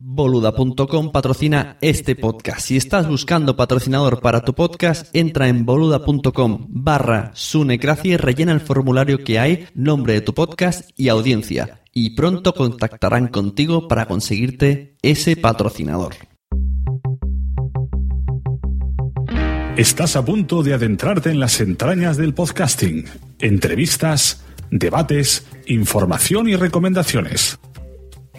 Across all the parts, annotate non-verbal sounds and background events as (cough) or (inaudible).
Boluda.com patrocina este podcast. Si estás buscando patrocinador para tu podcast, entra en boluda.com barra sunecracia y rellena el formulario que hay, nombre de tu podcast y audiencia. Y pronto contactarán contigo para conseguirte ese patrocinador. Estás a punto de adentrarte en las entrañas del podcasting. Entrevistas, debates, información y recomendaciones.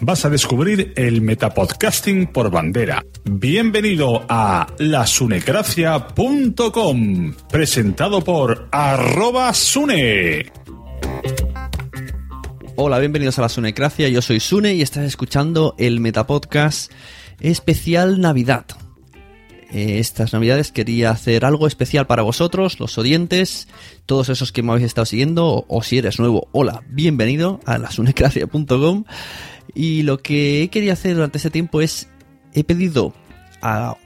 Vas a descubrir el metapodcasting por bandera. Bienvenido a lasunecracia.com, presentado por arroba sune. Hola, bienvenidos a la Sunecracia. Yo soy Sune y estás escuchando el Metapodcast especial Navidad. Eh, estas navidades quería hacer algo especial para vosotros, los oyentes, todos esos que me habéis estado siguiendo, o, o si eres nuevo, hola, bienvenido a lasunecracia.com. Y lo que he querido hacer durante este tiempo es, he pedido a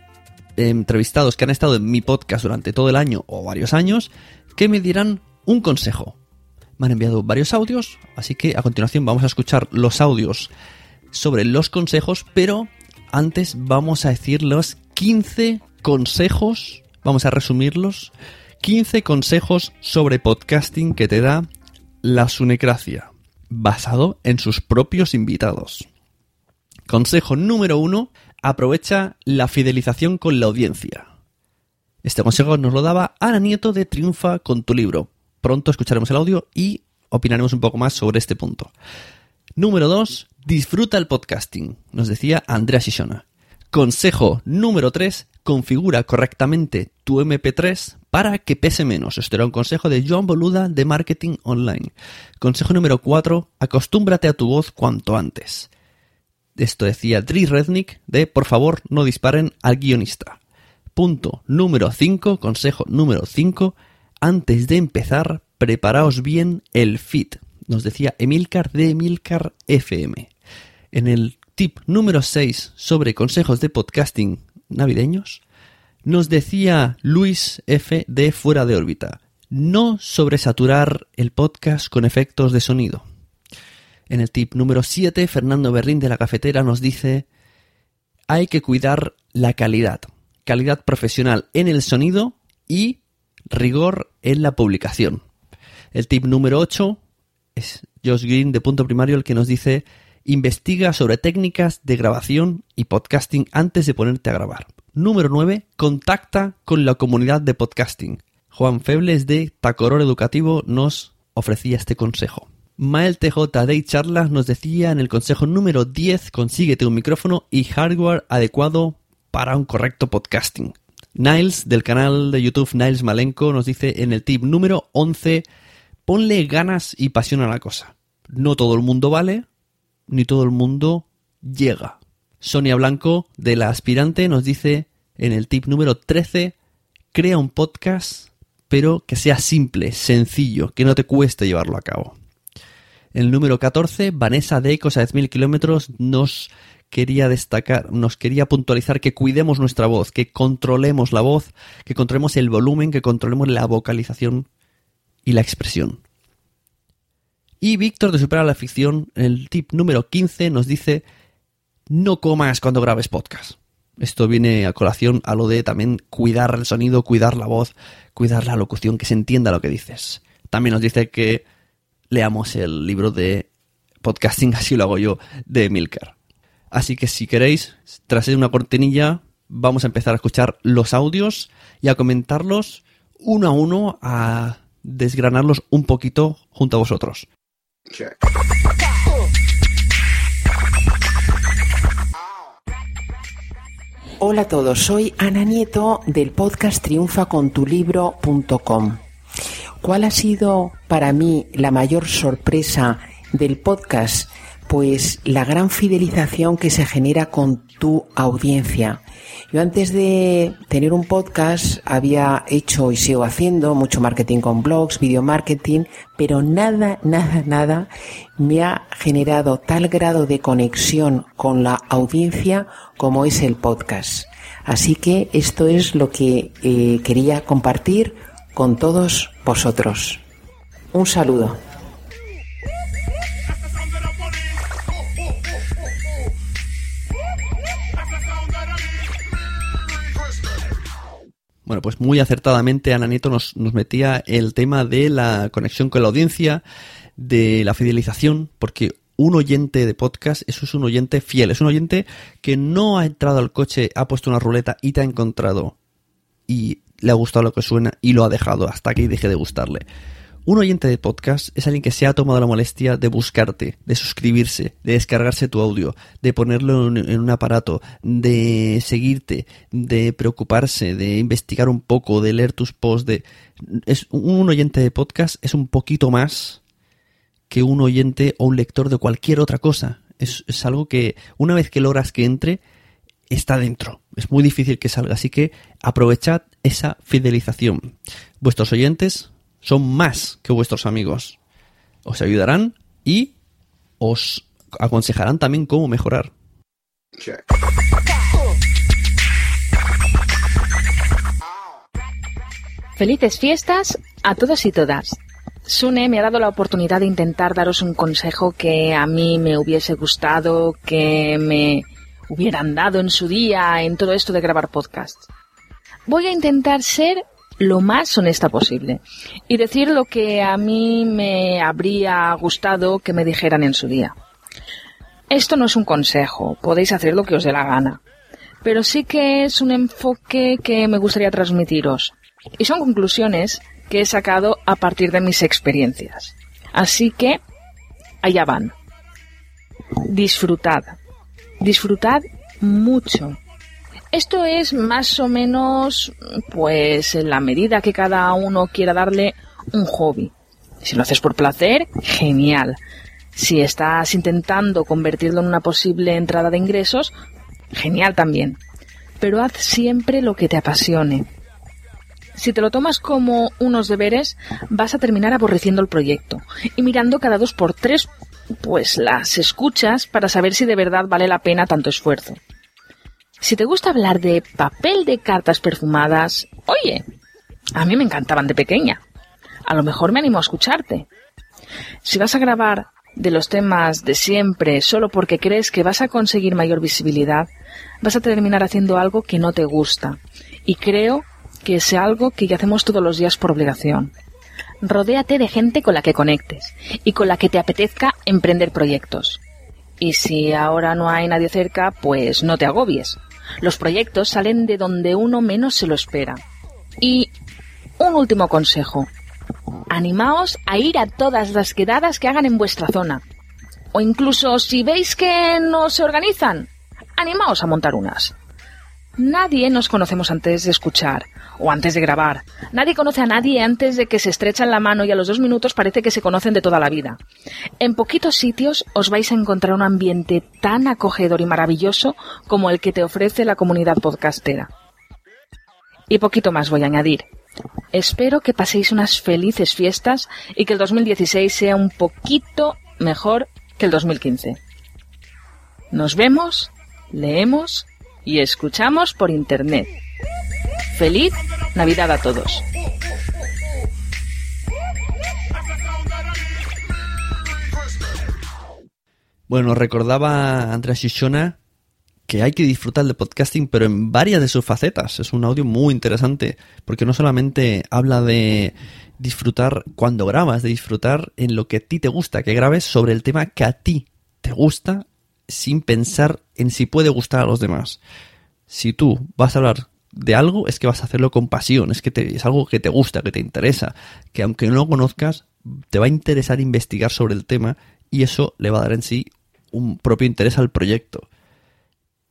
entrevistados que han estado en mi podcast durante todo el año o varios años, que me dieran un consejo. Me han enviado varios audios, así que a continuación vamos a escuchar los audios sobre los consejos, pero antes vamos a decir los 15 consejos, vamos a resumirlos, 15 consejos sobre podcasting que te da la Sunecracia, basado en sus propios invitados. Consejo número uno, aprovecha la fidelización con la audiencia. Este consejo nos lo daba Ana Nieto de Triunfa con tu libro. Pronto escucharemos el audio y opinaremos un poco más sobre este punto. Número 2. Disfruta el podcasting, nos decía Andrea Shishona. Consejo número 3. Configura correctamente tu MP3 para que pese menos. Esto era un consejo de John Boluda de Marketing Online. Consejo número 4. Acostúmbrate a tu voz cuanto antes. Esto decía Dri Rednick de por favor no disparen al guionista. Punto número 5, consejo número 5. Antes de empezar, preparaos bien el feed. Nos decía Emilcar de Emilcar FM. En el tip número 6 sobre consejos de podcasting navideños, nos decía Luis F de Fuera de órbita. No sobresaturar el podcast con efectos de sonido. En el tip número 7, Fernando Berrín de la cafetera nos dice, hay que cuidar la calidad, calidad profesional en el sonido y rigor en la publicación. El tip número 8 es Josh Green de Punto Primario el que nos dice, investiga sobre técnicas de grabación y podcasting antes de ponerte a grabar. Número 9, contacta con la comunidad de podcasting. Juan Febles de Tacoror Educativo nos ofrecía este consejo. Mael TJ de Charlas nos decía en el consejo número 10, consíguete un micrófono y hardware adecuado para un correcto podcasting. Niles del canal de YouTube Niles Malenko nos dice en el tip número 11, ponle ganas y pasión a la cosa. No todo el mundo vale, ni todo el mundo llega. Sonia Blanco de La Aspirante nos dice en el tip número 13, crea un podcast pero que sea simple, sencillo, que no te cueste llevarlo a cabo. El número 14, Vanessa de Ecos a 10.000 kilómetros, nos quería destacar, nos quería puntualizar que cuidemos nuestra voz, que controlemos la voz, que controlemos el volumen, que controlemos la vocalización y la expresión. Y Víctor de Superar la Ficción, en el tip número 15, nos dice, no comas cuando grabes podcast. Esto viene a colación a lo de también cuidar el sonido, cuidar la voz, cuidar la locución, que se entienda lo que dices. También nos dice que leamos el libro de podcasting, (laughs) así lo hago yo, de Milker. Así que si queréis, tras una cortinilla, vamos a empezar a escuchar los audios y a comentarlos uno a uno, a desgranarlos un poquito junto a vosotros. Hola a todos, soy Ana Nieto del podcast triunfacontulibro.com. ¿Cuál ha sido para mí la mayor sorpresa del podcast? Pues la gran fidelización que se genera con tu audiencia. Yo antes de tener un podcast había hecho y sigo haciendo mucho marketing con blogs, video marketing, pero nada, nada, nada me ha generado tal grado de conexión con la audiencia como es el podcast. Así que esto es lo que eh, quería compartir con todos vosotros. Un saludo. Bueno, pues muy acertadamente Ana Nieto nos, nos metía el tema de la conexión con la audiencia, de la fidelización, porque un oyente de podcast, eso es un oyente fiel, es un oyente que no ha entrado al coche, ha puesto una ruleta y te ha encontrado y le ha gustado lo que suena y lo ha dejado hasta que deje de gustarle. Un oyente de podcast es alguien que se ha tomado la molestia de buscarte, de suscribirse, de descargarse tu audio, de ponerlo en, un aparato, de seguirte, de preocuparse, de investigar un poco, de leer tus posts, de es un oyente de podcast es un poquito más que un oyente o un lector de cualquier otra cosa. Es, es algo que una vez que logras que entre, está dentro. Es muy difícil que salga, así que aprovechad esa fidelización. Vuestros oyentes son más que vuestros amigos. Os ayudarán y os aconsejarán también cómo mejorar. Felices fiestas a todos y todas. Sune me ha dado la oportunidad de intentar daros un consejo que a mí me hubiese gustado, que me hubieran dado en su día en todo esto de grabar podcast. Voy a intentar ser lo más honesta posible y decir lo que a mí me habría gustado que me dijeran en su día. Esto no es un consejo, podéis hacer lo que os dé la gana, pero sí que es un enfoque que me gustaría transmitiros y son conclusiones que he sacado a partir de mis experiencias. Así que, allá van. Disfrutad. Disfrutad mucho. Esto es más o menos, pues, en la medida que cada uno quiera darle un hobby. Si lo haces por placer, genial. Si estás intentando convertirlo en una posible entrada de ingresos, genial también. Pero haz siempre lo que te apasione. Si te lo tomas como unos deberes, vas a terminar aborreciendo el proyecto y mirando cada dos por tres, pues las escuchas para saber si de verdad vale la pena tanto esfuerzo. Si te gusta hablar de papel de cartas perfumadas, oye, a mí me encantaban de pequeña. A lo mejor me animo a escucharte. Si vas a grabar de los temas de siempre solo porque crees que vas a conseguir mayor visibilidad, vas a terminar haciendo algo que no te gusta. Y creo que es algo que ya hacemos todos los días por obligación. Rodéate de gente con la que conectes y con la que te apetezca emprender proyectos. Y si ahora no hay nadie cerca, pues no te agobies. Los proyectos salen de donde uno menos se lo espera. Y un último consejo. Animaos a ir a todas las quedadas que hagan en vuestra zona. O incluso si veis que no se organizan, animaos a montar unas. Nadie nos conocemos antes de escuchar o antes de grabar. Nadie conoce a nadie antes de que se estrechan la mano y a los dos minutos parece que se conocen de toda la vida. En poquitos sitios os vais a encontrar un ambiente tan acogedor y maravilloso como el que te ofrece la comunidad podcastera. Y poquito más voy a añadir. Espero que paséis unas felices fiestas y que el 2016 sea un poquito mejor que el 2015. Nos vemos, leemos y escuchamos por Internet. Feliz Navidad a todos. Bueno, recordaba Andrea Shishona que hay que disfrutar del podcasting, pero en varias de sus facetas. Es un audio muy interesante, porque no solamente habla de disfrutar cuando grabas, de disfrutar en lo que a ti te gusta, que grabes sobre el tema que a ti te gusta sin pensar en si puede gustar a los demás. Si tú vas a hablar de algo, es que vas a hacerlo con pasión, es que es algo que te gusta, que te interesa, que aunque no lo conozcas, te va a interesar investigar sobre el tema y eso le va a dar en sí un propio interés al proyecto.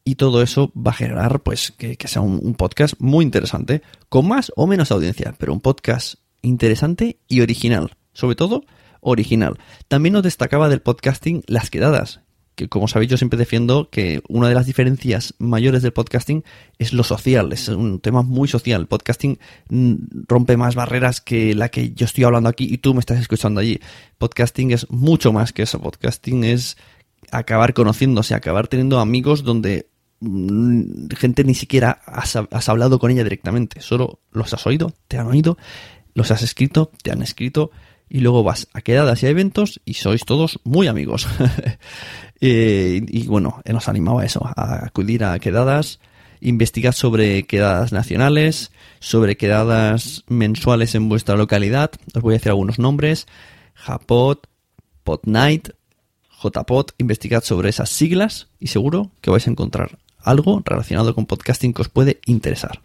Y todo eso va a generar, pues, que, sea un podcast muy interesante, con más o menos audiencia, pero un podcast interesante y original. Sobre todo, original. También nos destacaba del podcasting las quedadas, que como sabéis yo siempre defiendo que una de las diferencias mayores del podcasting es lo social, es un tema muy social. El podcasting mm, rompe más barreras que la que yo estoy hablando aquí y tú me estás escuchando allí. Podcasting es mucho más que eso. Podcasting es acabar conociéndose, acabar teniendo amigos donde mm, gente ni siquiera has, has hablado con ella directamente, solo los has oído, te han oído, los has escrito, te han escrito y luego vas a quedadas y a eventos y sois todos muy amigos. (laughs) Eh, y bueno, nos animaba a eso, a acudir a quedadas, investigar sobre quedadas nacionales, sobre quedadas mensuales en vuestra localidad. Os voy a decir algunos nombres. Japot, Podnight, JPod, investigad sobre esas siglas y seguro que vais a encontrar algo relacionado con podcasting que os puede interesar.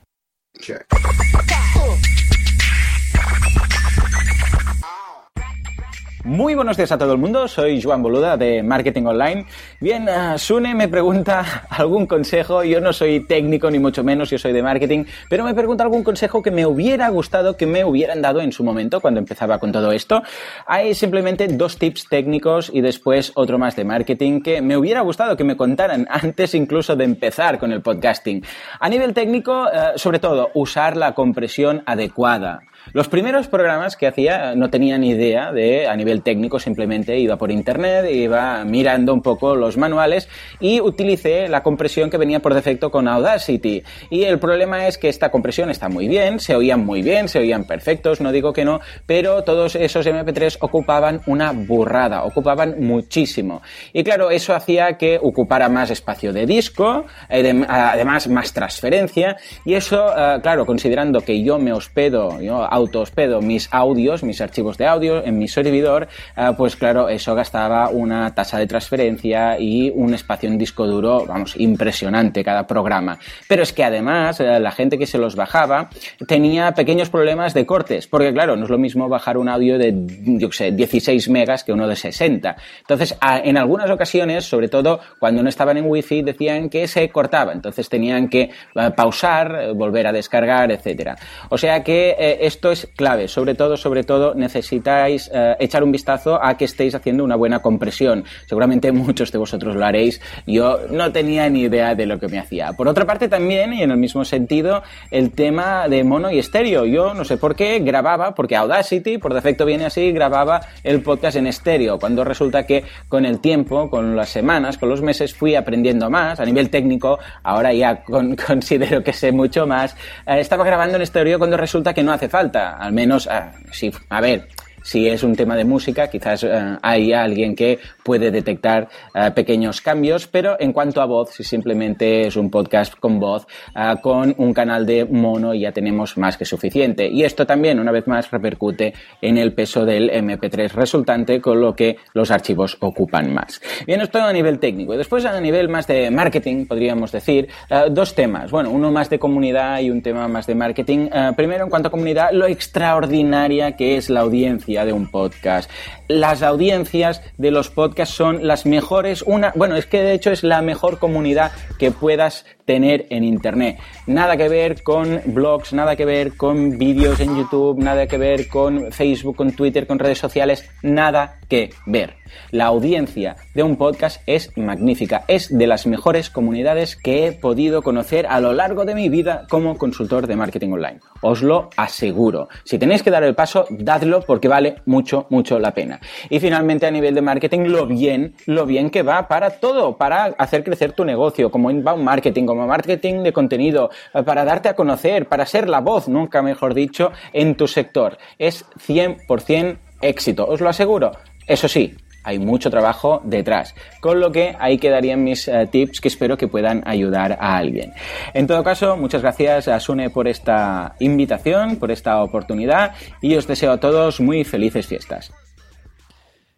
Muy buenos días a todo el mundo, soy Joan Boluda de Marketing Online. Bien, uh, Sune me pregunta (laughs) algún consejo, yo no soy técnico ni mucho menos, yo soy de marketing, pero me pregunta algún consejo que me hubiera gustado que me hubieran dado en su momento cuando empezaba con todo esto. Hay simplemente dos tips técnicos y después otro más de marketing que me hubiera gustado que me contaran (laughs) antes incluso de empezar con el podcasting. A nivel técnico, uh, sobre todo, usar la compresión adecuada. Los primeros programas que hacía no tenía ni idea de, a nivel técnico, simplemente iba por internet, iba mirando un poco los manuales y utilicé la compresión que venía por defecto con Audacity. Y el problema es que esta compresión está muy bien, se oían muy bien, se oían perfectos, no digo que no, pero todos esos MP3 ocupaban una burrada, ocupaban muchísimo. Y claro, eso hacía que ocupara más espacio de disco, además más transferencia, y eso, eh, claro, considerando que yo me hospedo, yo auto-hospedo mis audios, mis archivos de audio en mi servidor, eh, pues claro, eso gastaba una tasa de transferencia y un espacio en disco duro, vamos, impresionante cada programa. Pero es que además eh, la gente que se los bajaba tenía pequeños problemas de cortes, porque claro, no es lo mismo bajar un audio de, yo sé, 16 megas que uno de 60. Entonces, en algunas ocasiones, sobre todo cuando no estaban en wifi, decían que se cortaba, entonces tenían que eh, pausar, volver a descargar, etcétera. O sea que esto es clave. Sobre todo, sobre todo, necesitáis eh, echar un vistazo a que estéis haciendo una buena compresión. Seguramente (laughs) muchos de vosotros lo haréis. Yo no tenía ni idea de lo que me hacía. Por otra parte, también, y en el mismo sentido, el tema de mono y estéreo. Yo no sé por qué grababa, porque Audacity, por defecto viene así, grababa el podcast en estéreo. Cuando resulta que con el tiempo, con las semanas, con los meses, fui aprendiendo más. A nivel técnico, ahora ya (laughs) considero que sé mucho más. Eh, estaba grabando en estéreo cuando resulta que no hace falta al menos, ah, sí, a ver, si es un tema de música, quizás uh, hay alguien que puede detectar uh, pequeños cambios, pero en cuanto a voz, si simplemente es un podcast con voz, uh, con un canal de mono ya tenemos más que suficiente. Y esto también, una vez más, repercute en el peso del MP3 resultante, con lo que los archivos ocupan más. Bien, esto a nivel técnico. Después, a nivel más de marketing, podríamos decir, dos temas. Bueno, uno más de comunidad y un tema más de marketing. primero, en cuanto a comunidad, lo extraordinaria que es la audiencia de un podcast. Las audiencias de los podcasts son las mejores, una, bueno, es que de hecho es la mejor comunidad que puedas tener en Internet. Nada que ver con blogs, nada que ver con vídeos en YouTube, nada que ver con Facebook, con Twitter, con redes sociales, nada que ver. La audiencia de un podcast es magnífica, es de las mejores comunidades que he podido conocer a lo largo de mi vida como consultor de marketing online. Os lo aseguro. Si tenéis que dar el paso, dadlo porque vale mucho, mucho la pena. Y finalmente a nivel de marketing, lo bien, lo bien que va para todo, para hacer crecer tu negocio, como inbound marketing, como marketing de contenido, eh, para darte a conocer, para ser la voz, nunca mejor dicho, en tu sector. Es 100% éxito, os lo aseguro. Eso sí, hay mucho trabajo detrás. Con lo que ahí quedarían mis uh, tips que espero que puedan ayudar a alguien. En todo caso, muchas gracias a Sune por esta invitación, por esta oportunidad y os deseo a todos muy felices fiestas.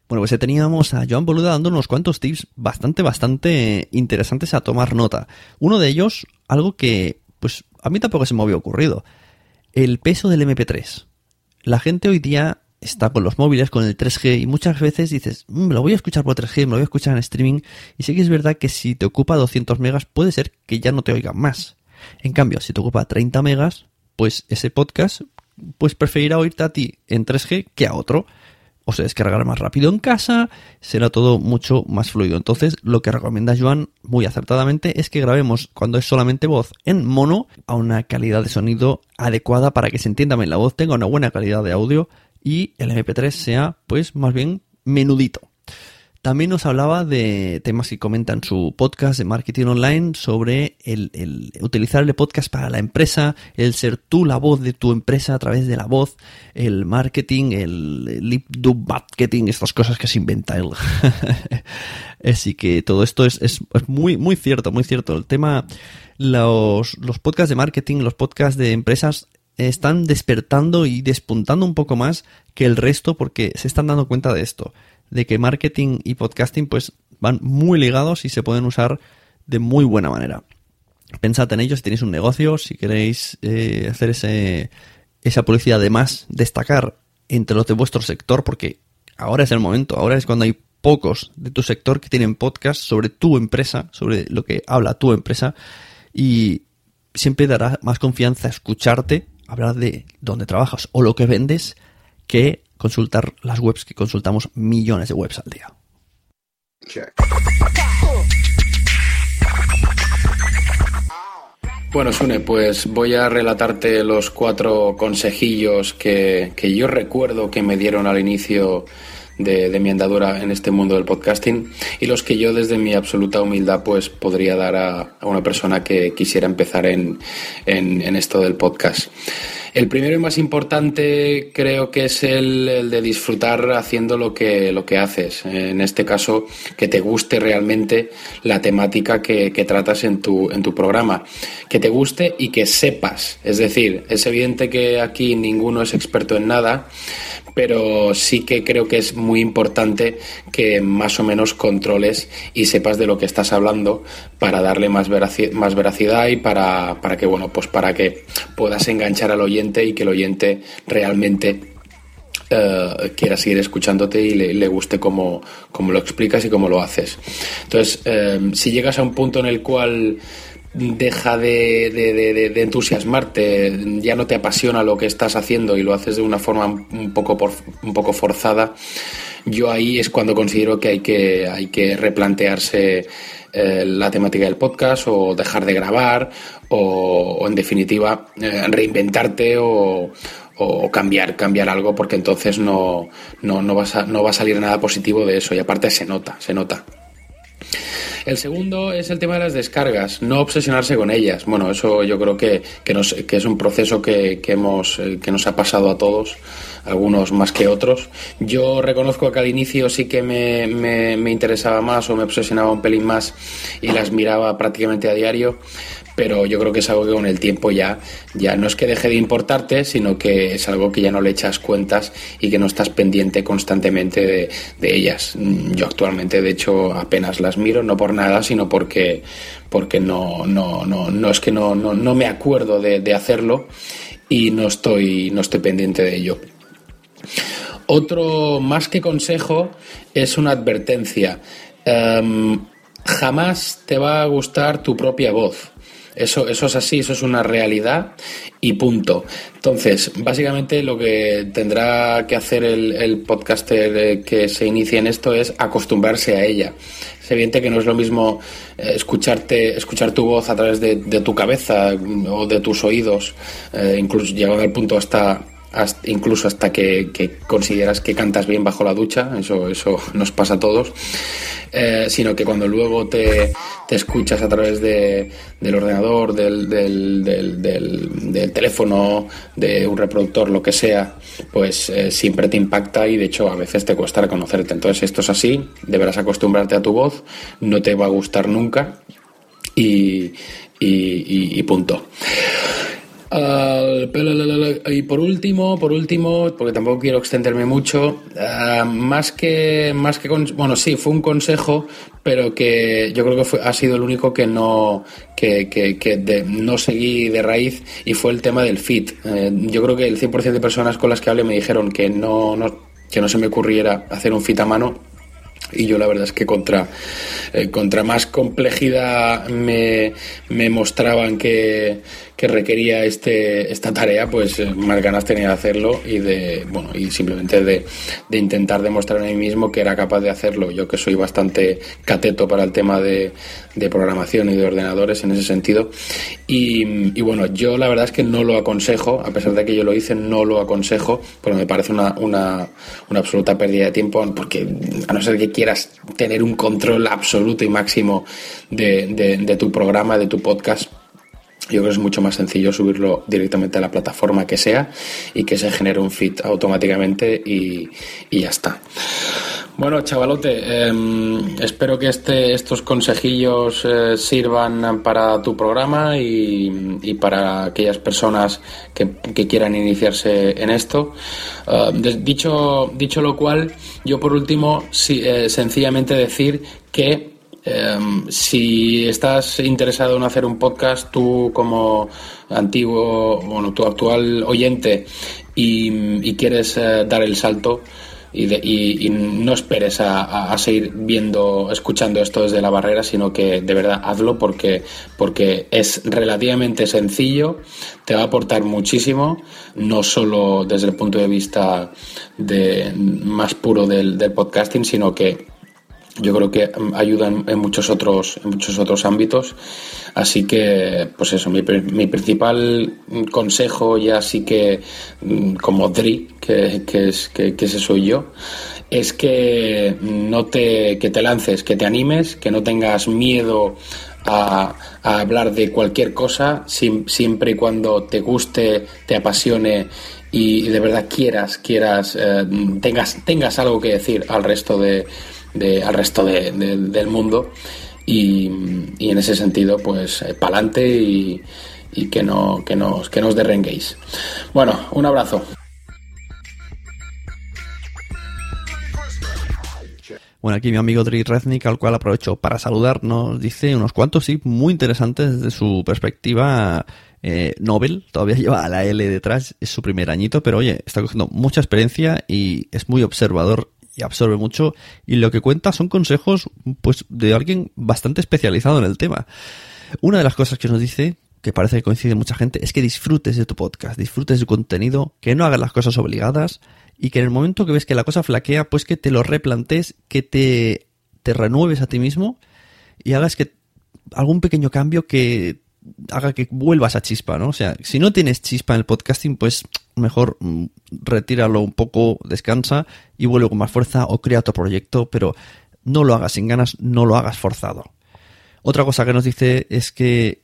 Bueno, pues teníamos a Joan Boluda dando unos cuantos tips bastante, bastante interesantes a tomar nota. Uno de ellos, algo que, pues, a mí tampoco se me había ocurrido. El peso del MP3. La gente hoy día está con los móviles, con el 3G, y muchas veces dices, me mm, lo voy a escuchar por 3G, me lo voy a escuchar en streaming, y sí que es verdad que si te ocupa 200 megas, puede ser que ya no te oigan más. En cambio, si te ocupa 30 megas, pues ese podcast, pues preferirá oírte a ti en 3G que a otro o se descargará más rápido en casa, será todo mucho más fluido. Entonces, lo que recomienda Joan muy acertadamente es que grabemos cuando es solamente voz en mono a una calidad de sonido adecuada para que se entienda bien la voz, tenga una buena calidad de audio y el MP3 sea pues más bien menudito. También nos hablaba de temas que comenta en su podcast de marketing online sobre el, utilizar el podcast para la empresa, el ser tú la voz de tu empresa a través de la voz, el marketing, el lip dub marketing, estas cosas que se inventa él. (laughs) Así que todo esto es, es, muy, muy cierto, muy cierto. El tema, los, los podcasts de marketing, los podcasts de empresas están despertando y despuntando un poco más que el resto porque se están dando cuenta de esto de que marketing y podcasting pues van muy ligados y se pueden usar de muy buena manera. Pensad en ello si tenéis un negocio, si queréis eh, hacer ese, esa publicidad de más, destacar entre los de vuestro sector, porque ahora es el momento, ahora es cuando hay pocos de tu sector que tienen podcast sobre tu empresa, sobre lo que habla tu empresa, y siempre dará más confianza escucharte hablar de dónde trabajas o lo que vendes que consultar las webs que consultamos millones de webs al día. Bueno, Sune, pues voy a relatarte los cuatro consejillos que, yo recuerdo que me dieron al inicio de, mi andadura en este mundo del podcasting y los que yo desde mi absoluta humildad pues podría dar a, una persona que quisiera empezar en, en esto del podcast. El primero y más importante creo que es el, de disfrutar haciendo lo que, lo que haces. En este caso, que te guste realmente la temática que, que tratas en tu, en tu programa. Que te guste y que sepas. Es decir, es evidente que aquí ninguno es experto en nada pero sí que creo que es muy importante que más o menos controles y sepas de lo que estás hablando para darle más, más veracidad y para, para que bueno pues para que puedas enganchar al oyente y que el oyente realmente eh, quiera seguir escuchándote y le, guste cómo, lo explicas y cómo lo haces. Entonces, eh, si llegas a un punto en el cual deja de, entusiasmarte, ya no te apasiona lo que estás haciendo y lo haces de una forma un poco, un poco forzada, yo ahí es cuando considero que hay que, hay que replantearse eh, la temática del podcast o dejar de grabar o, en definitiva eh, reinventarte o, cambiar, cambiar algo porque entonces no, no, no, vas a, no va a salir nada positivo de eso y aparte se nota, se nota. El segundo es el tema de las descargas, no obsesionarse con ellas. Bueno, eso yo creo que, que, es un proceso que, hemos, eh, que nos ha pasado a todos, algunos más que otros. Yo reconozco que al inicio sí que me, me interesaba más o me obsesionaba un pelín más y las miraba prácticamente a diario pero yo creo que es algo que con el tiempo ya, ya no es que deje de importarte, sino que es algo que ya no le echas cuentas y que no estás pendiente constantemente de, ellas. Yo actualmente, de hecho, apenas las miro, no por nada, sino porque, porque no, no, no, no es que no, no, no me acuerdo de, hacerlo y no estoy, no estoy pendiente de ello. Otro más que consejo es una advertencia. Em, jamás te va a gustar tu propia voz. Eso, eso es así, eso es una realidad y punto. Entonces, básicamente lo que tendrá que hacer el, podcaster eh, que se inicie en esto es acostumbrarse a ella. Es evidente que no es lo mismo eh, escucharte, escuchar tu voz a través de, tu cabeza mm, o de tus oídos, eh, incluso llegado al punto hasta incluso hasta que, consideras que cantas bien bajo la ducha, eso, eso (laughs) nos pasa a todos, eh, sino que cuando luego te, escuchas a través de, del ordenador, del, del, del, teléfono, de un reproductor, lo que sea, pues eh, siempre te impacta y de hecho a veces te cuesta reconocerte. Entonces esto es así, deberás acostumbrarte a tu voz, no te va a gustar nunca y, y punto y por último, por último, porque tampoco quiero extenderme mucho, ah, más que, más que, bueno, sí, fue un consejo, pero que yo creo que fue, ha sido el único que no, que, que, no seguí de raíz y fue el tema del fit. Eh, yo creo que el 100% de personas con las que hablé me dijeron que no, no, que no se me ocurriera hacer un fit a mano y yo la verdad es que contra, eh, contra más complejidad me, me mostraban que, que requería este, esta tarea, pues eh, más ganas tenía de hacerlo y de, bueno, y simplemente de, de, intentar demostrar a mí mismo que era capaz de hacerlo. Yo que soy bastante cateto para el tema de, de programación y de ordenadores en ese sentido. Y, bueno, yo la verdad es que no lo aconsejo, a pesar de que yo lo hice, no lo aconsejo, porque me parece una, una, una absoluta pérdida de tiempo, porque a no ser que quieras tener un control absoluto y máximo de, de tu programa, de tu podcast, yo creo que es mucho más sencillo subirlo directamente a la plataforma que sea y que se genere un feed automáticamente y, y ya está. Bueno, chavalote, eh, espero que este, estos consejillos eh, sirvan para tu programa y, y para aquellas personas que, que, quieran iniciarse en esto. Uh, dicho, dicho lo cual, yo por último, sí, eh, sencillamente decir que Um, si estás interesado en hacer un podcast, tú como antiguo, bueno, tu actual oyente y, quieres uh, dar el salto y, de, y, no esperes a, seguir viendo, escuchando esto desde la barrera, sino que de verdad hazlo porque, porque es relativamente sencillo, te va a aportar muchísimo, no solo desde el punto de vista más puro del podcasting, sino que yo creo que ayudan en muchos otros en muchos otros ámbitos. Así que pues eso mi, principal consejo ya sí que mm, como Dri que, que es que, que, ese soy yo es que no te que te lances que te animes que no tengas miedo a, hablar de cualquier cosa siempre y cuando te guste te apasione y de verdad quieras quieras eh, tengas tengas algo que decir al resto de de, al resto de, de, del mundo y, en ese sentido pues eh, pa'lante y, que, no, que, nos, que nos derrenguéis. Bueno, un abrazo. Bueno, aquí mi amigo Dri Reznik, al cual aprovecho para saludar, nos dice unos cuantos, sí, muy interesantes desde su perspectiva eh, Nobel. Todavía lleva a la L detrás, es su primer añito, pero oye, está cogiendo mucha experiencia y es muy observador y absorbe mucho y lo que cuenta son consejos pues de alguien bastante especializado en el tema. Una de las cosas que nos dice que parece que coincide mucha gente es que disfrutes de tu podcast, disfrutes de su contenido, que no hagas las cosas obligadas y que en el momento que ves que la cosa flaquea, pues que te lo replantes, que te, te renueves a ti mismo y hagas que algún pequeño cambio que haga que vuelva esa chispa, ¿no? O sea, si no tienes chispa en el podcasting, pues mejor mm, retíralo un poco, descansa y vuelve con más fuerza o crea otro proyecto, pero no lo hagas sin ganas, no lo hagas forzado. Otra cosa que nos dice es que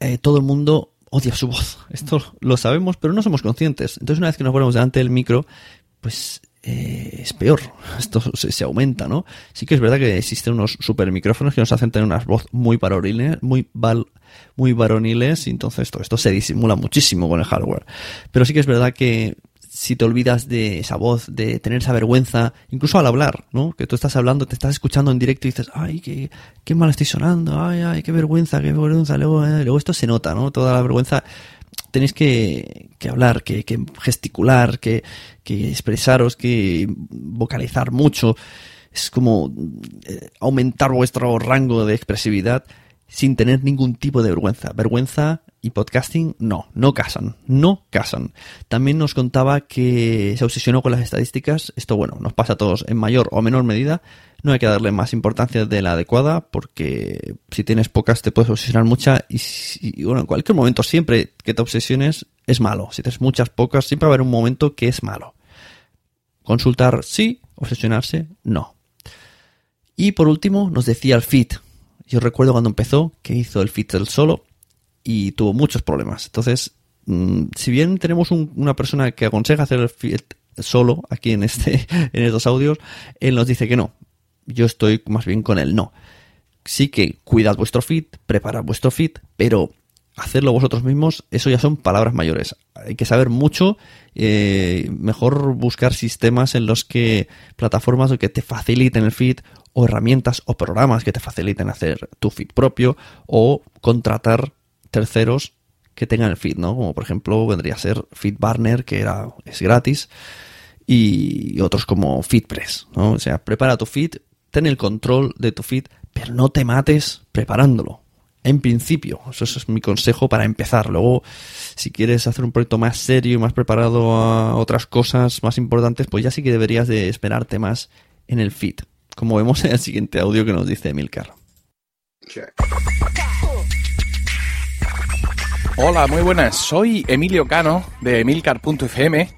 eh, todo el mundo odia su voz. (laughs) Esto lo sabemos, pero no somos conscientes. Entonces, una vez que nos ponemos delante del micro, pues eh, es peor. (laughs) Esto se, se, aumenta, ¿no? Sí que es verdad que existen unos super micrófonos que nos hacen tener unas voz muy varoniles, muy val, muy varoniles, y entonces todo esto se disimula muchísimo con el hardware. Pero sí que es verdad que si te olvidas de esa voz, de tener esa vergüenza, incluso al hablar, ¿no? Que tú estás hablando, te estás escuchando en directo y dices, ay, qué, qué mal estoy sonando, ay, ay, qué vergüenza, qué vergüenza. Luego, eh, luego esto se nota, ¿no? Toda la vergüenza tenéis que, que hablar, que, que gesticular, que, que, expresaros, que vocalizar mucho. Es como eh, aumentar vuestro rango de expresividad sin tener ningún tipo de vergüenza. Vergüenza y podcasting no, no casan, no casan. También nos contaba que se obsesionó con las estadísticas. Esto, bueno, nos pasa a todos en mayor o menor medida. No hay que darle más importancia de la adecuada porque si tienes pocas te puedes obsesionar mucha y, bueno, en cualquier momento siempre que te obsesiones es malo. Si tienes muchas pocas siempre va a haber un momento que es malo. Consultar sí, obsesionarse no. Y por último nos decía el fit. Yo recuerdo cuando empezó que hizo el fit el solo y tuvo muchos problemas. Entonces, mmm, si bien tenemos un, una persona que aconseja hacer el solo aquí en este (laughs) en estos audios, él nos dice que no. Yo estoy más bien con el no. Sí que cuidad vuestro feed, preparad vuestro feed, pero hacerlo vosotros mismos, eso ya son palabras mayores. Hay que saber mucho, eh, mejor buscar sistemas en los que plataformas que te faciliten el feed o herramientas o programas que te faciliten hacer tu feed propio o contratar terceros que tengan el feed, ¿no? Como por ejemplo vendría a ser FeedBurner, que era, es gratis, y otros como FeedPress, ¿no? O sea, prepara tu feed, ten el control de tu feed, pero no te mates preparándolo. En principio, eso es mi consejo para empezar. Luego, si quieres hacer un proyecto más serio y más preparado a otras cosas más importantes, pues ya sí que deberías de esperarte más en el feed, como vemos en el siguiente audio que nos dice Emilcar. Hola, muy buenas. Soy Emilio Cano de emilcar.fm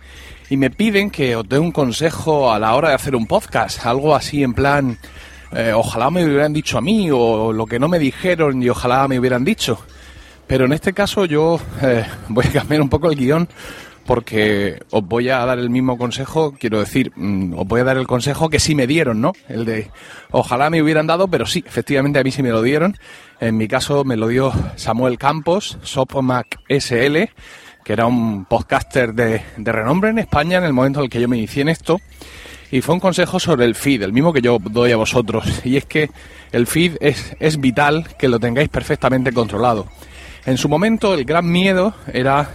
y me piden que os dé un consejo a la hora de hacer un podcast, algo así en plan eh, ojalá me hubieran dicho a mí o lo que no me dijeron y ojalá me hubieran dicho. Pero en este caso yo eh, (laughs) voy a cambiar un poco el guion porque os voy a dar el mismo consejo, quiero decir, mm, os voy a dar el consejo que sí me dieron, ¿no? El de ojalá me hubieran dado, pero sí, efectivamente a mí sí me lo dieron. En mi caso me lo dio Samuel Campos, Sopomac SL, que era un podcaster de, renombre en España en el momento en el que yo me inicié en esto y fue un consejo sobre el feed, el mismo que yo doy a vosotros, y es que el feed es vital que lo tengáis perfectamente controlado. En su momento el gran miedo era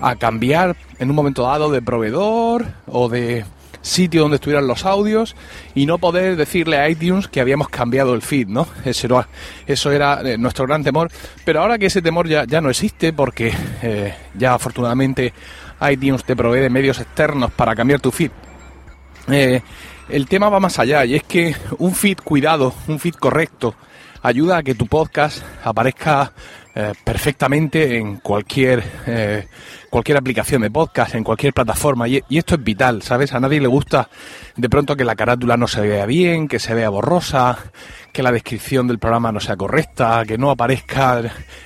a cambiar en un momento dado de proveedor o de sitio donde estuvieran los audios y no poder decirle a iTunes que habíamos cambiado el feed, ¿no? Eso era, eh, nuestro gran temor. Pero ahora que ese temor ya, ya no existe porque eh, ya afortunadamente iTunes te provee de medios externos para cambiar tu feed eh, el tema va más allá y es que un feed cuidado, un feed correcto, ayuda a que tu podcast aparezca perfectamente en cualquier cualquier aplicación de podcast, en cualquier plataforma y, esto es vital, ¿sabes? A nadie le gusta de pronto que la carátula no se vea bien, que se vea borrosa, que la descripción del programa no sea correcta, que no aparezca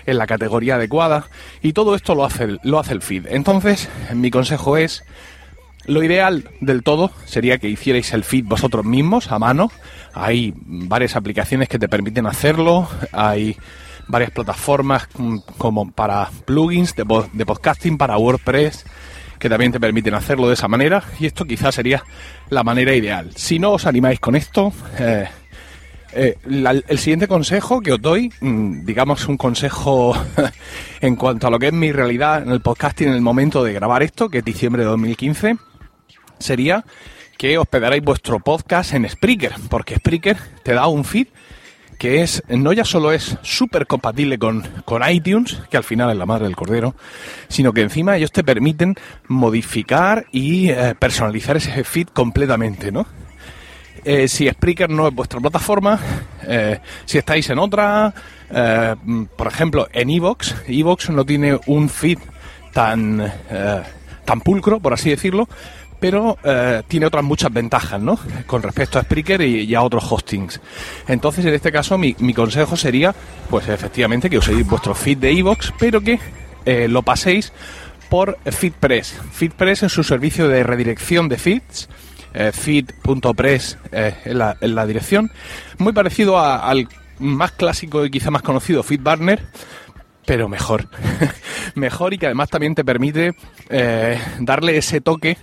en la categoría adecuada y todo esto lo hace lo hace el feed. Entonces, mi consejo es lo ideal del todo sería que hicierais el feed vosotros mismos a mano. Hay varias aplicaciones que te permiten hacerlo. Hay varias plataformas mm, como para plugins de, podcasting, para WordPress, que también te permiten hacerlo de esa manera. Y esto quizás sería la manera ideal. Si no os animáis con esto, eh, eh, el siguiente consejo que os doy, mm, digamos un consejo (laughs) en cuanto a lo que es mi realidad en el podcasting en el momento de grabar esto, que es diciembre de 2015 sería que hospedaréis vuestro podcast en Spreaker, porque Spreaker te da un feed que es no ya solo es súper compatible con, con, iTunes, que al final es la madre del cordero, sino que encima ellos te permiten modificar y eh, personalizar ese feed completamente, ¿no? Eh, si Spreaker no es vuestra plataforma, eh, si estáis en otra, por ejemplo, en Evox, Evox no tiene un feed tan, tan pulcro, por así decirlo, pero eh, tiene otras muchas ventajas, ¿no? Con respecto a Spreaker y, a otros hostings. Entonces, en este caso, mi, consejo sería, pues efectivamente, que uséis vuestro feed de Evox, pero que eh, lo paséis por FeedPress. FeedPress es su servicio de redirección de feeds. Eh, feed.press en, la, dirección. Muy parecido al más clásico y quizá más conocido FeedBurner, pero mejor. (laughs) mejor y que además también te permite darle ese toque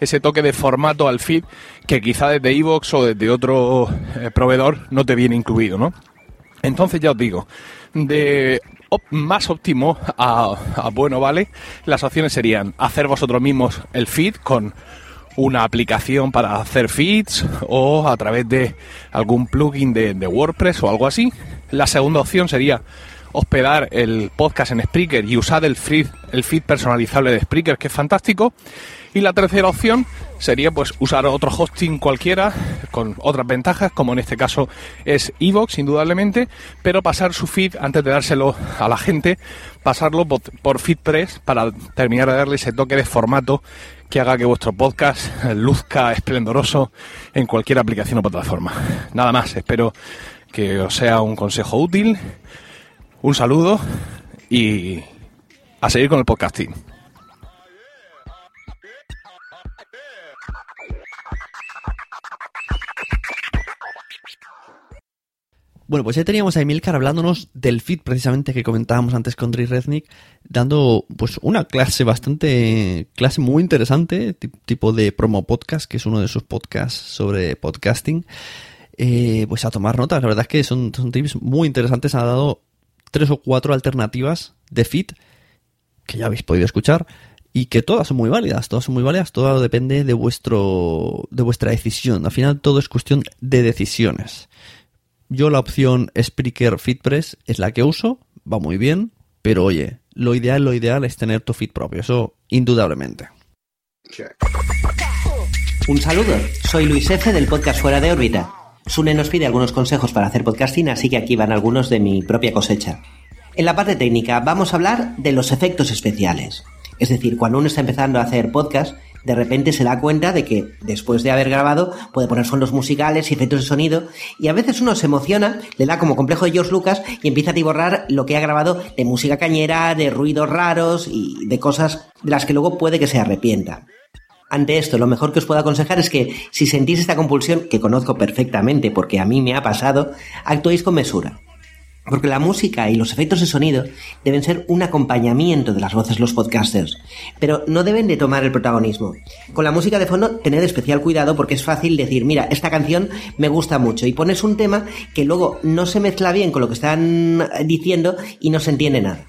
ese toque de formato al feed que quizá desde iVoox o desde otro eh, proveedor no te viene incluido, ¿no? Entonces ya os digo, de más óptimo a, bueno, ¿vale? Las opciones serían hacer vosotros mismos el feed con una aplicación para hacer feeds o a través de algún plugin de WordPress o algo así. La segunda opción sería hospedar el podcast en Spreaker y usar el feed, el feed personalizable de Spreaker, que es fantástico. Y la tercera opción sería pues usar otro hosting cualquiera con otras ventajas, como en este caso es Evox, indudablemente, pero pasar su feed antes de dárselo a la gente, pasarlo por, FeedPress para terminar de darle ese toque de formato que haga que vuestro podcast luzca esplendoroso en cualquier aplicación o plataforma. Nada más, espero que os sea un consejo útil. Un saludo y a seguir con el podcasting. Bueno, pues ya teníamos a Emilcar hablándonos del feed precisamente que comentábamos antes con Dri Rednick, dando pues una clase bastante, clase muy interesante, tipo de promo podcast, que es uno de sus podcasts sobre podcasting. Eh, pues a tomar notas, la verdad es que son, son tips muy interesantes, ha dado tres o cuatro alternativas de feed que ya habéis podido escuchar y que todas son muy válidas, todas son muy válidas, todo depende de vuestro de vuestra decisión. Al final todo es cuestión de decisiones. Yo la opción Spreaker FitPress es la que uso, va muy bien, pero oye, lo ideal, lo ideal es tener tu feed propio, eso indudablemente. Un saludo, soy Luis F. del podcast Fuera de órbita. Sune nos pide algunos consejos para hacer podcasting, así que aquí van algunos de mi propia cosecha. En la parte técnica vamos a hablar de los efectos especiales. Es decir, cuando uno está empezando a hacer podcast, de repente se da cuenta de que después de haber grabado puede poner fondos musicales y efectos de sonido y a veces uno se emociona, le da como complejo de George Lucas y empieza a tiborrar lo que ha grabado de música cañera, de ruidos raros y de cosas de las que luego puede que se arrepienta. Ante esto, lo mejor que os puedo aconsejar es que si sentís esta compulsión, que conozco perfectamente porque a mí me ha pasado, actuéis con mesura. Porque la música y los efectos de sonido deben ser un acompañamiento de las voces de los podcasters, pero no deben de tomar el protagonismo. Con la música de fondo, tened especial cuidado porque es fácil decir, mira, esta canción me gusta mucho y pones un tema que luego no se mezcla bien con lo que están diciendo y no se entiende nada.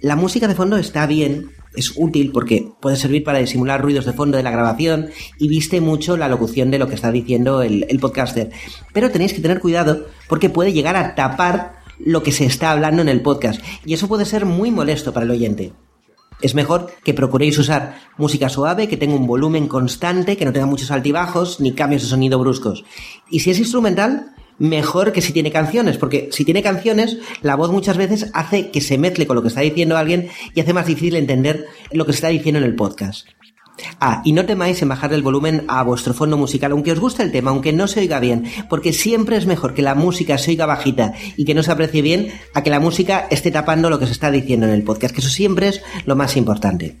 La música de fondo está bien, es útil porque puede servir para disimular ruidos de fondo de la grabación y viste mucho la locución de lo que está diciendo el, el podcaster. Pero tenéis que tener cuidado porque puede llegar a tapar lo que se está hablando en el podcast y eso puede ser muy molesto para el oyente. Es mejor que procuréis usar música suave, que tenga un volumen constante, que no tenga muchos altibajos ni cambios de sonido bruscos. Y si es instrumental, mejor que si tiene canciones, porque si tiene canciones, la voz muchas veces hace que se mezcle con lo que está diciendo alguien y hace más difícil entender lo que se está diciendo en el podcast. Ah, y no temáis en bajar el volumen a vuestro fondo musical, aunque os guste el tema, aunque no se oiga bien, porque siempre es mejor que la música se oiga bajita y que no se aprecie bien a que la música esté tapando lo que se está diciendo en el podcast, que eso siempre es lo más importante.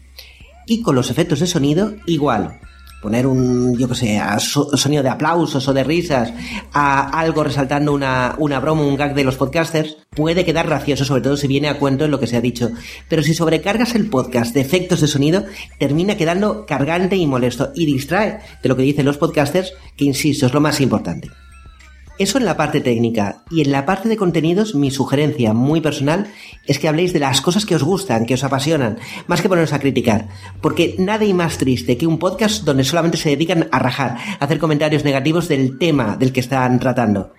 Y con los efectos de sonido, igual poner un, yo que sé, sonido de aplausos o de risas, a algo resaltando una, una broma, un gag de los podcasters, puede quedar gracioso, sobre todo si viene a cuento en lo que se ha dicho. Pero si sobrecargas el podcast de efectos de sonido, termina quedando cargante y molesto y distrae de lo que dicen los podcasters, que insisto, es lo más importante. Eso en la parte técnica. Y en la parte de contenidos, mi sugerencia muy personal es que habléis de las cosas que os gustan, que os apasionan, más que poneros a criticar. Porque nada hay más triste que un podcast donde solamente se dedican a rajar, a hacer comentarios negativos del tema del que están tratando.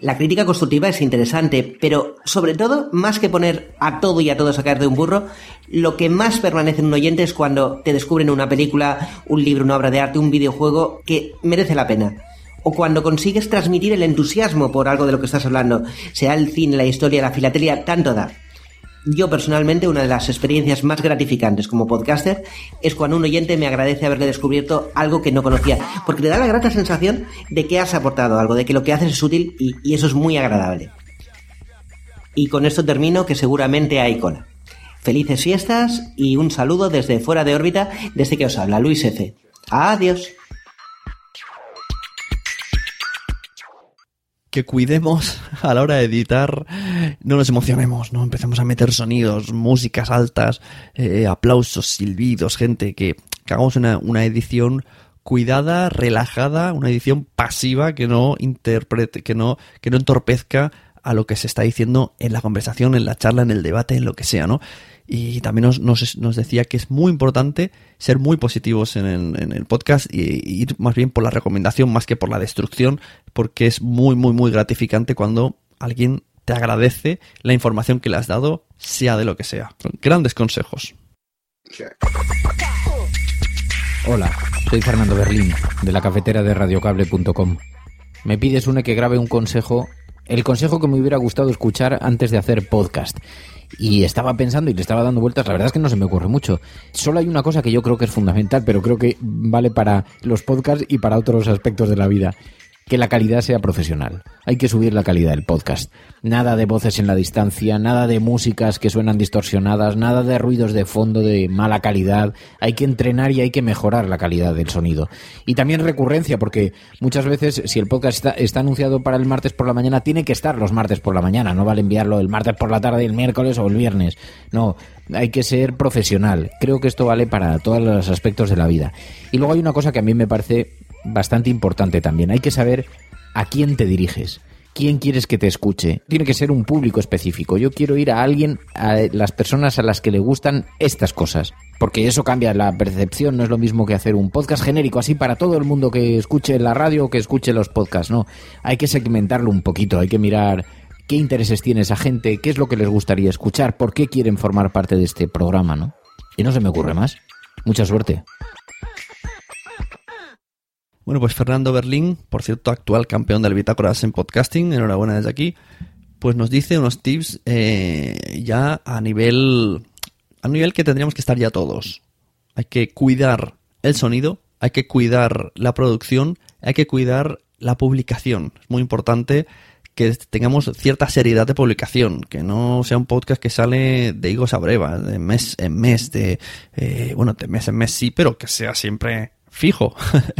La crítica constructiva es interesante, pero sobre todo, más que poner a todo y a todos a caer de un burro, lo que más permanece en un oyente es cuando te descubren una película, un libro, una obra de arte, un videojuego que merece la pena o cuando consigues transmitir el entusiasmo por algo de lo que estás hablando, sea el cine, la historia, la filatelia, tanto da. Yo personalmente una de las experiencias más gratificantes como podcaster es cuando un oyente me agradece haberle descubierto algo que no conocía, porque te da la grata sensación de que has aportado algo, de que lo que haces es útil y, y eso es muy agradable. Y con esto termino que seguramente hay cola. Felices fiestas y un saludo desde fuera de órbita desde que os habla Luis F. Adiós. Que cuidemos (laughs) a la hora de editar, no nos emocionemos, no empecemos a meter sonidos, músicas altas, eh, aplausos, silbidos, gente, que, hagamos una, una, edición cuidada, relajada, una edición pasiva que no interprete, que no, que no entorpezca a lo que se está diciendo en la conversación, en la charla, en el debate, en lo que sea, ¿no? Y también nos, nos, nos decía que es muy importante ser muy positivos en el, en el podcast y, y ir más bien por la recomendación más que por la destrucción, porque es muy, muy, muy gratificante cuando alguien te agradece la información que le has dado, sea de lo que sea. Son grandes consejos. Hola, soy Fernando Berlín, de la cafetera de radiocable.com. Me pides une que grabe un consejo, el consejo que me hubiera gustado escuchar antes de hacer podcast. Y estaba pensando y le estaba dando vueltas, la verdad es que no se me ocurre mucho. Solo hay una cosa que yo creo que es fundamental, pero creo que vale para los podcasts y para otros aspectos de la vida que la calidad sea profesional. Hay que subir la calidad del podcast. Nada de voces en la distancia, nada de músicas que suenan distorsionadas, nada de ruidos de fondo de mala calidad. Hay que entrenar y hay que mejorar la calidad del sonido. Y también recurrencia, porque muchas veces si el podcast está, anunciado para el martes por la mañana, tiene que estar los martes por la mañana. No vale enviarlo el martes por la tarde, el miércoles o el viernes. No, hay que ser profesional. Creo que esto vale para todos los aspectos de la vida. Y luego hay una cosa que a mí me parece bastante importante también. Hay que saber a quién te diriges. quién quieres que te escuche. Tiene que ser un público específico. Yo quiero ir a alguien, a las personas a las que le gustan estas cosas. Porque eso cambia la percepción, no es lo mismo que hacer un podcast genérico así para todo el mundo que escuche la radio o que escuche los podcasts, no. Hay que segmentarlo un poquito, hay que mirar qué intereses tiene esa gente, qué es lo que les gustaría escuchar, por qué quieren formar parte de este programa, ¿no? Y no se me ocurre más. Mucha suerte. Bueno, pues Fernando Berlín, por cierto, actual campeón del Bitácoras en podcasting, enhorabuena desde aquí, pues nos dice unos tips eh, ya a nivel, a nivel que tendríamos que estar ya todos. Hay que cuidar el sonido, hay que cuidar la producción, hay que cuidar la publicación. Es muy importante que tengamos cierta seriedad de publicación, que no sea un podcast que sale de higos a breva, de mes en mes, de eh, bueno, de mes en mes sí, pero que sea siempre fijo.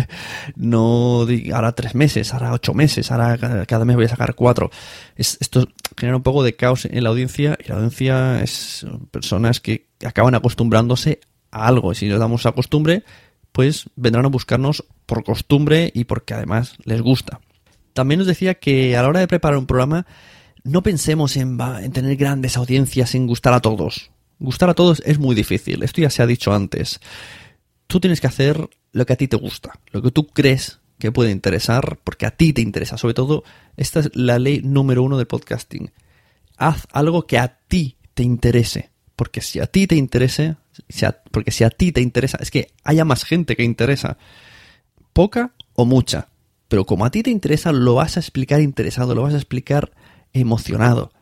(laughs) no ahora tres meses, ahora ocho meses, ahora cada mes voy a sacar cuatro. esto genera un poco de caos en la audiencia y la audiencia es personas que acaban acostumbrándose a algo. Y si les damos a costumbre, pues vendrán a buscarnos por costumbre y porque además les gusta. También nos decía que a la hora de preparar un programa no pensemos en, en tener grandes audiencias, en gustar a todos. Gustar a todos es muy difícil, esto ya se ha dicho antes. Tú tienes que hacer lo que a ti te gusta, lo que tú crees que puede interesar, porque a ti te interesa. Sobre todo, esta es la ley número uno del podcasting. Haz algo que a ti te interese. Porque si a ti te interese, porque si a ti te interesa, es que haya más gente que interesa. Poca o mucha. Pero como a ti te interesa, lo vas a explicar interesado, lo vas a explicar emocionado.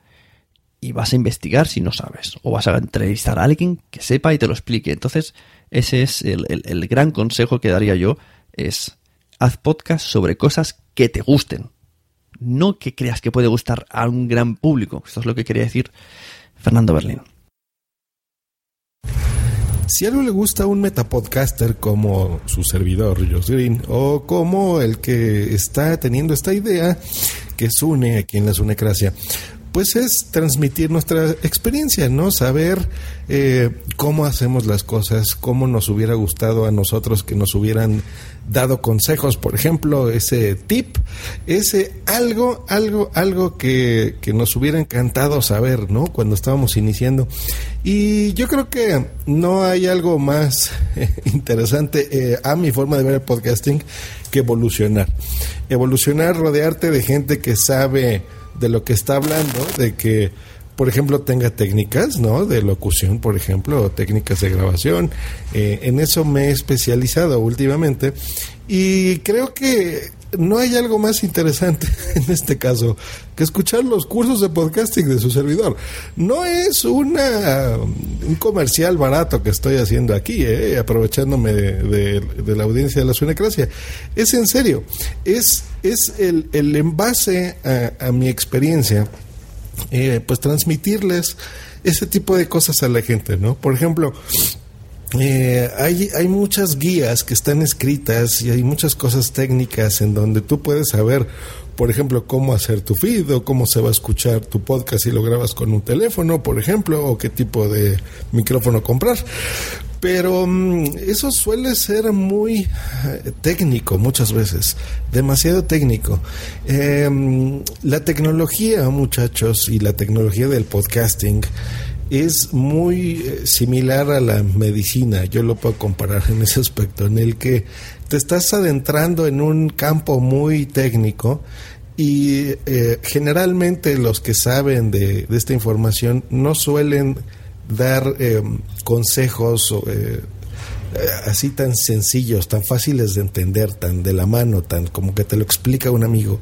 Y vas a investigar si no sabes. O vas a entrevistar a alguien que sepa y te lo explique. Entonces, ese es el, gran consejo que daría yo, es haz podcast sobre cosas que te gusten. No que creas que puede gustar a un gran público. Esto es lo que quería decir Fernando Berlín. Si algo le gusta a un metapodcaster como su servidor, Josh Green, o como el que está teniendo esta idea que une aquí en la Sunecracia, pues es transmitir nuestra experiencia, ¿no? Saber eh, cómo hacemos las cosas, cómo nos hubiera gustado a nosotros que nos hubieran dado consejos, por ejemplo, ese tip, ese algo, algo, algo que, que nos hubiera encantado saber, ¿no? Cuando estábamos iniciando. Y yo creo que no hay algo más interesante eh, a mi forma de ver el podcasting que evolucionar. Evolucionar, rodearte de gente que sabe de lo que está hablando, de que, por ejemplo, tenga técnicas, ¿no? De locución, por ejemplo, o técnicas de grabación. Eh, en eso me he especializado últimamente y creo que no hay algo más interesante (laughs) en este caso que escuchar los cursos de podcasting de su servidor. No es una un comercial barato que estoy haciendo aquí, eh, aprovechándome de, la audiencia de la Sunecracia. Es en serio, es, es el, el envase a, mi experiencia, eh, pues transmitirles ese tipo de cosas a la gente, ¿no? Por ejemplo, eh, hay, hay muchas guías que están escritas y hay muchas cosas técnicas en donde tú puedes saber, por ejemplo, cómo hacer tu feed o cómo se va a escuchar tu podcast si lo grabas con un teléfono, por ejemplo, o qué tipo de micrófono comprar. Pero mm, eso suele ser muy eh, técnico muchas veces, demasiado técnico. Em, la tecnología, muchachos, y la tecnología del podcasting es muy eh, similar a la medicina, yo lo puedo comparar en ese aspecto, en el que te estás adentrando en un campo muy técnico y eh, generalmente los que saben de, esta información no suelen dar eh, consejos así tan sencillos, tan fáciles de entender, tan de la mano, tan como que te lo explica un amigo.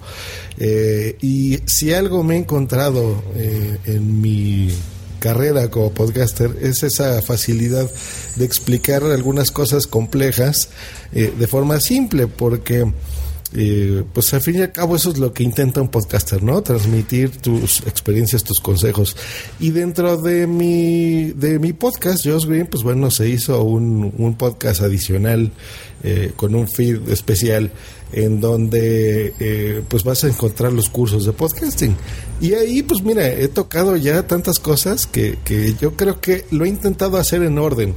y si algo me he encontrado en mi carrera como podcaster es esa facilidad de explicar algunas cosas complejas eh, de forma simple, porque eh, pues al fin y al cabo eso es lo que intenta un podcaster, ¿no? Transmitir tus experiencias, tus consejos. Y dentro de mi, de mi podcast, Josh Green, pues bueno, se hizo un, un podcast adicional eh, con un feed especial en donde eh, pues vas a encontrar los cursos de podcasting. Y ahí pues mira, he tocado ya tantas cosas que, que yo creo que lo he intentado hacer en orden.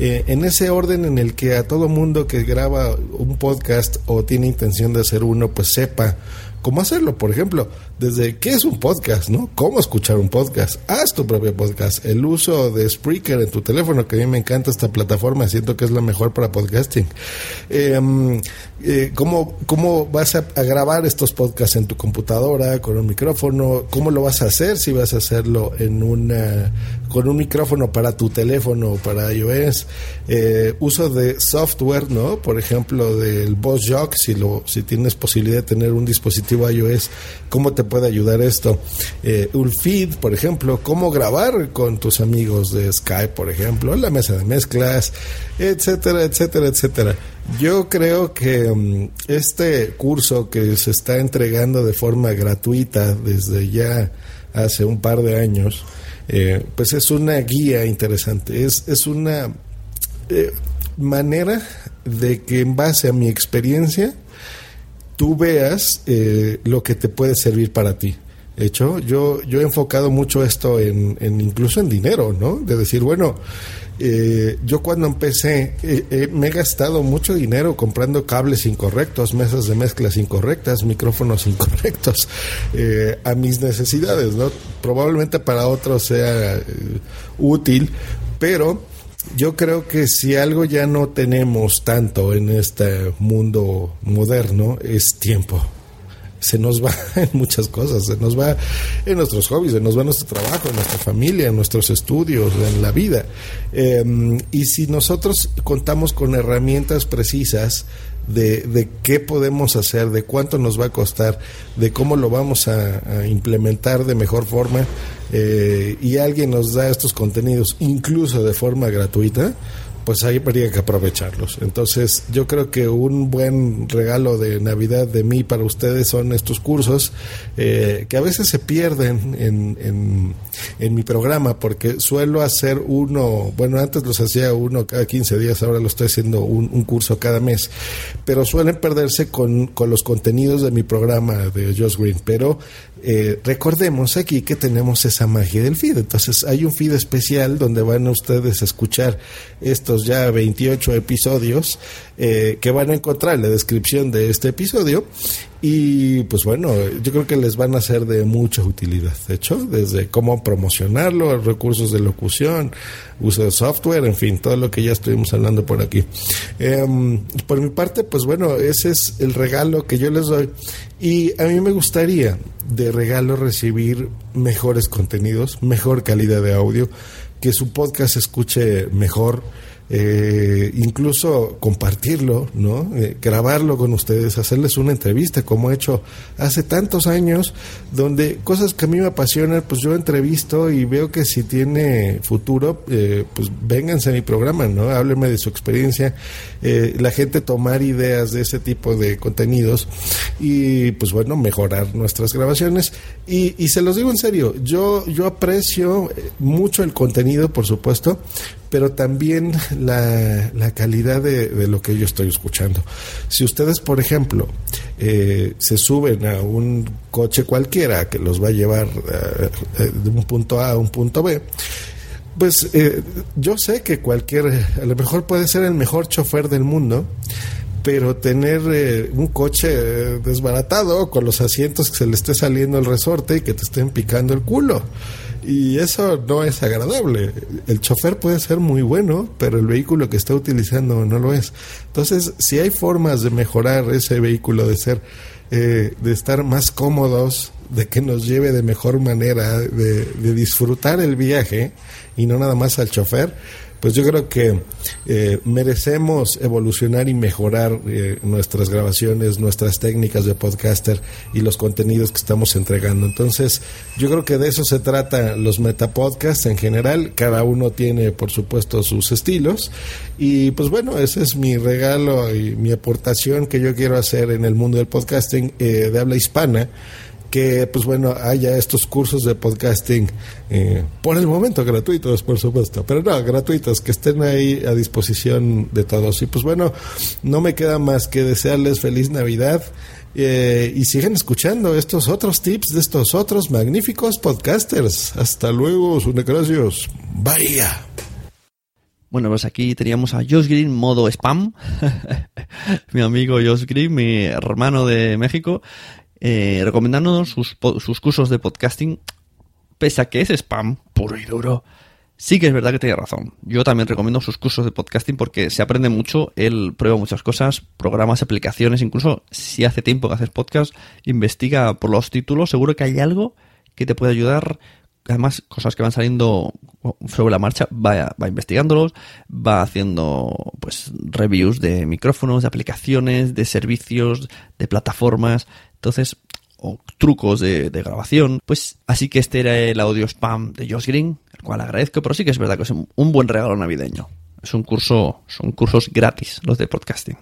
Eh, en ese orden en el que a todo mundo que graba un podcast o tiene intención de hacer uno pues sepa cómo hacerlo. Por ejemplo, desde qué es un podcast, ¿no? Cómo escuchar un podcast. Haz tu propio podcast. El uso de Spreaker en tu teléfono, que a mí me encanta esta plataforma, siento que es la mejor para podcasting. Em, eh, ¿cómo, ¿Cómo vas a, a, grabar estos podcasts en tu computadora con un micrófono? ¿Cómo lo vas a hacer si vas a hacerlo en una, con un micrófono para tu teléfono o para iOS? Eh, uso de software, ¿no? Por ejemplo, del Boss Jock, si, lo, si tienes posibilidad de tener un dispositivo iOS, ¿cómo te puede ayudar esto? Eh, un feed, por ejemplo, cómo grabar con tus amigos de Skype, por ejemplo, la mesa de mezclas, etcétera, etcétera, etcétera. Yo creo que um, este curso que se está entregando de forma gratuita desde ya hace un par de años, eh, pues es una guía interesante, es, es una eh, manera de que en base a mi experiencia tú veas eh, lo que te puede servir para ti. hecho, yo, yo he enfocado mucho esto en incluso en dinero, ¿no? De decir, bueno, eh, yo cuando empecé eh, eh, me he gastado mucho dinero comprando cables incorrectos, mesas de mezclas incorrectas, micrófonos (laughs) incorrectos eh, a mis necesidades, ¿no? Probablemente para otros sea útil, pero yo creo que si algo ya no tenemos tanto en este mundo moderno es tiempo se nos va (laughs) en muchas cosas, se nos va en nuestros hobbies, se nos va en nuestro trabajo, en nuestra familia, en nuestros estudios, en la vida. Eh, y si nosotros contamos con herramientas precisas de, de, qué podemos hacer, de cuánto nos va a costar, de cómo lo vamos a, a implementar de mejor forma, eh, y alguien nos da estos contenidos incluso de forma gratuita, pues ahí habría que aprovecharlos. Entonces, yo creo que un buen regalo de Navidad de mí para ustedes son estos cursos eh, que a veces se pierden en, en, mi programa porque suelo hacer uno, bueno, antes los hacía uno cada 15 días, ahora lo estoy haciendo un, un curso cada mes, pero suelen perderse con, con, los contenidos de mi programa de Josh Green. Pero eh, recordemos aquí que tenemos esa magia del feed. Entonces, hay un feed especial donde van a ustedes a escuchar estos ya 28 episodios eh, que van a encontrar en la descripción de este episodio. Y pues bueno, yo creo que les van a ser de mucha utilidad. De hecho, desde cómo promocionarlo, recursos de locución, uso de software, en fin, todo lo que ya estuvimos hablando por aquí. Eh, por mi parte, pues bueno, ese es el regalo que yo les doy. Y a mí me gustaría de regalo recibir mejores contenidos, mejor calidad de audio, que su podcast escuche mejor eh, incluso compartirlo, ¿no? Eh, grabarlo con ustedes, hacerles una entrevista como he hecho hace tantos años, donde cosas que a mí me apasionan, pues yo entrevisto y veo que si tiene futuro, eh, pues vénganse a mi programa, ¿no? Háblenme de su experiencia, eh, la gente tomar ideas de ese tipo de contenidos y pues bueno, mejorar nuestras grabaciones. Y, y se los digo en serio, yo, yo aprecio mucho el contenido, por supuesto, pero también la, la calidad de, de, lo que yo estoy escuchando. Si ustedes, por ejemplo, eh, se suben a un coche cualquiera que los va a llevar uh, de un punto A a un punto B, pues eh, yo sé que cualquier, a lo mejor puede ser el mejor chofer del mundo, pero tener eh, un coche desbaratado con los asientos que se le esté saliendo el resorte y que te estén picando el culo y eso no es agradable. El chofer puede ser muy bueno, pero el vehículo que está utilizando no lo es. Entonces, si hay formas de mejorar ese vehículo, de ser, eh, de estar más cómodos, de que nos lleve de mejor manera, de, de disfrutar el viaje y no nada más al chofer, pues yo creo que eh, merecemos evolucionar y mejorar eh, nuestras grabaciones, nuestras técnicas de podcaster y los contenidos que estamos entregando. Entonces, yo creo que de eso se trata los metapodcasts en general. Cada uno tiene, por supuesto, sus estilos. Y pues bueno, ese es mi regalo y mi aportación que yo quiero hacer en el mundo del podcasting eh, de habla hispana que pues bueno haya estos cursos de podcasting eh, por el momento gratuitos por supuesto pero no gratuitos que estén ahí a disposición de todos. Y pues bueno no me queda más que desearles feliz navidad eh, y sigan escuchando estos otros tips de estos otros magníficos podcasters. Hasta luego sunecracios vaya bueno, pues aquí teníamos a Josh Green modo spam, (laughs) mi amigo Josh Green, mi hermano de México, eh, recomendándonos sus, sus cursos de podcasting, pese a que es spam puro y duro. Sí que es verdad que tiene razón. Yo también recomiendo sus cursos de podcasting porque se aprende mucho, él prueba muchas cosas, programas, aplicaciones, incluso si hace tiempo que haces podcast, investiga por los títulos, seguro que hay algo que te puede ayudar. Además, cosas que van saliendo sobre la marcha, va, va investigándolos, va haciendo pues reviews de micrófonos, de aplicaciones, de servicios, de plataformas. Entonces, o trucos de, de grabación. Pues así que este era el audio spam de Josh Green, el cual agradezco, pero sí que es verdad que es un, un buen regalo navideño. Es un curso, son cursos gratis los de podcasting.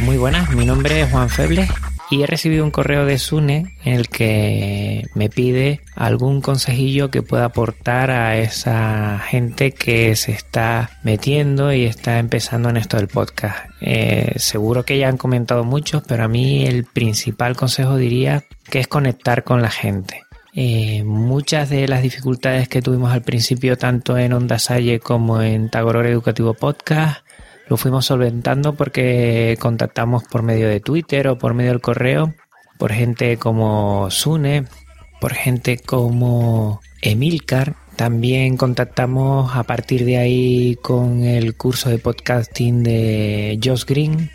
Muy buenas, mi nombre es Juan Febles y he recibido un correo de Sune en el que me pide algún consejillo que pueda aportar a esa gente que se está metiendo y está empezando en esto del podcast. Eh, seguro que ya han comentado muchos, pero a mí el principal consejo diría que es conectar con la gente. Eh, muchas de las dificultades que tuvimos al principio, tanto en Onda Salle como en Tagoror Educativo Podcast, lo fuimos solventando porque contactamos por medio de Twitter o por medio del correo, por gente como Sune, por gente como Emilcar. También contactamos a partir de ahí con el curso de podcasting de Josh Green.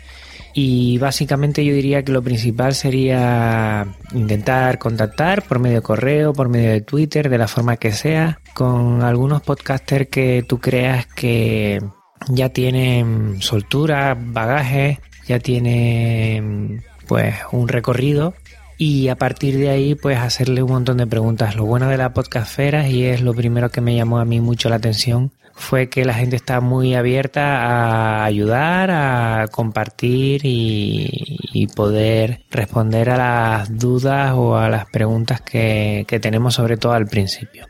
Y básicamente yo diría que lo principal sería intentar contactar por medio de correo, por medio de Twitter, de la forma que sea, con algunos podcasters que tú creas que ya tienen soltura, bagaje, ya tienen pues un recorrido y a partir de ahí pues hacerle un montón de preguntas. Lo bueno de la podcastfera y es lo primero que me llamó a mí mucho la atención fue que la gente está muy abierta a ayudar, a compartir y, y poder responder a las dudas o a las preguntas que, que tenemos sobre todo al principio.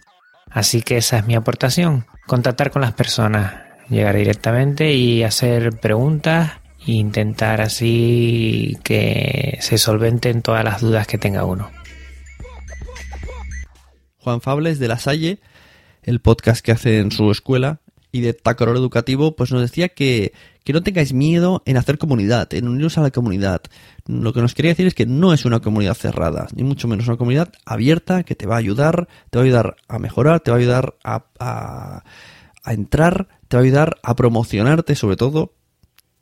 Así que esa es mi aportación, contactar con las personas, llegar directamente y hacer preguntas e intentar así que se solventen todas las dudas que tenga uno. Juan Fables de La Salle, el podcast que hace en su escuela, y de Tacoror Educativo, pues nos decía que, que no tengáis miedo en hacer comunidad, en uniros a la comunidad. Lo que nos quería decir es que no es una comunidad cerrada, ni mucho menos una comunidad abierta que te va a ayudar, te va a ayudar a mejorar, te va a ayudar a, a entrar, te va a ayudar a promocionarte sobre todo,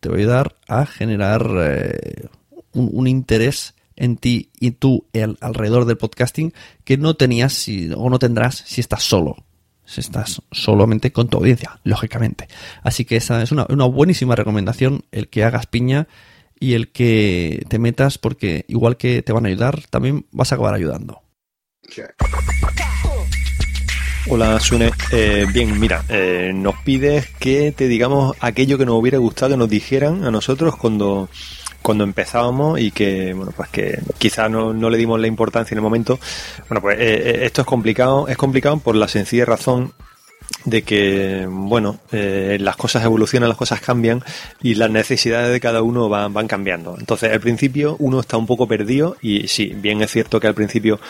te va a ayudar a generar eh, un, interés en ti y tú el, alrededor del podcasting que no tenías o no tendrás si estás solo. Si estás solamente con tu audiencia, lógicamente. Así que esa es una, una buenísima recomendación, el que hagas piña y el que te metas, porque igual que te van a ayudar, también vas a acabar ayudando. Hola Sune, eh, bien, mira, eh, nos pides que te digamos aquello que nos hubiera gustado que nos dijeran a nosotros cuando, cuando empezábamos y que, bueno, pues que quizá no, no le dimos la importancia en el momento. Bueno, pues eh, esto es complicado, es complicado por la sencilla razón de que, bueno, las cosas evolucionan, las cosas cambian y las necesidades de cada uno van, van cambiando. Entonces, al principio uno está un poco perdido y sí, bien es cierto que al principio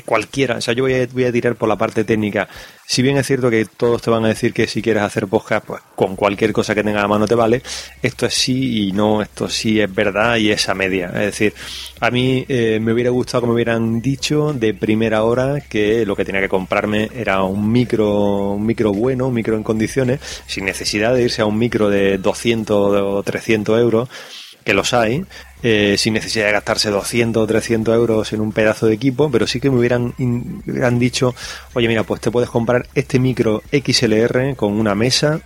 cualquiera, o sea, yo voy a, voy a, tirar por la parte técnica. Si bien es cierto que todos te van a decir que si quieres hacer podcast, pues con cualquier cosa que tenga a mano te vale, esto es sí y no, esto sí es verdad y es a media. Es decir, a mí eh, me hubiera gustado que me hubieran dicho de primera hora que lo que tenía que comprarme era un micro, un micro bueno, un micro en condiciones, sin necesidad de irse a un micro de 200 o 300 euros, que los hay, eh, sin necesidad de gastarse 200 o 300 euros en un pedazo de equipo, pero sí que me hubieran, in, hubieran dicho, oye mira, pues te puedes comprar este micro XLR con una mesa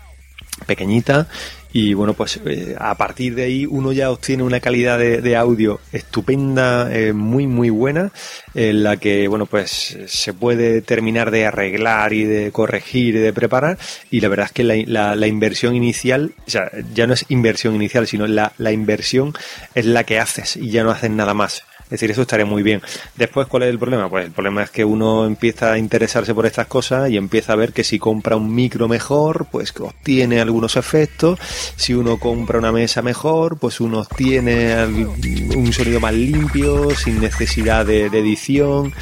pequeñita y bueno pues eh, a partir de ahí uno ya obtiene una calidad de, de audio estupenda eh, muy muy buena en la que bueno pues se puede terminar de arreglar y de corregir y de preparar. Y la verdad es que la, inversión inicial o sea ya no es inversión inicial sino la, la inversión es la que haces y ya no haces nada más es decir, eso estaría muy bien. Después, ¿cuál es el problema? Pues el problema es que uno empieza a interesarse por estas cosas y empieza a ver que si compra un micro mejor, pues obtiene algunos efectos. Si uno compra una mesa mejor, pues uno obtiene un sonido más limpio, sin necesidad de, de edición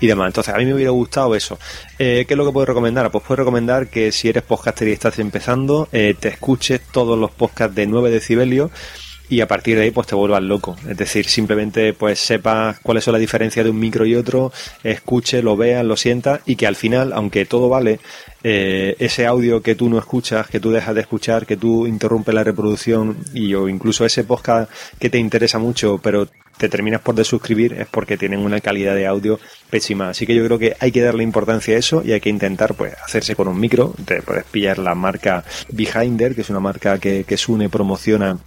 y demás. Entonces, a mí me hubiera gustado eso. Eh, ¿Qué es lo que puedo recomendar? Pues puedo recomendar que si eres podcaster y estás empezando, eh, te escuches todos los podcasts de 9 decibelios y a partir de ahí pues te vuelvas loco. Es decir, simplemente pues sepas cuáles son las diferencias de un micro y otro, escuche, lo veas, lo sientas y que al final, aunque todo vale, eh, ese audio que tú no escuchas, que tú dejas de escuchar, que tú interrumpes la reproducción y o incluso ese podcast que te interesa mucho, pero te terminas por desuscribir es porque tienen una calidad de audio pésima. Así que yo creo que hay que darle importancia a eso y hay que intentar pues hacerse con un micro. Te puedes pillar la marca Behinder, que es una marca que, que Sune promociona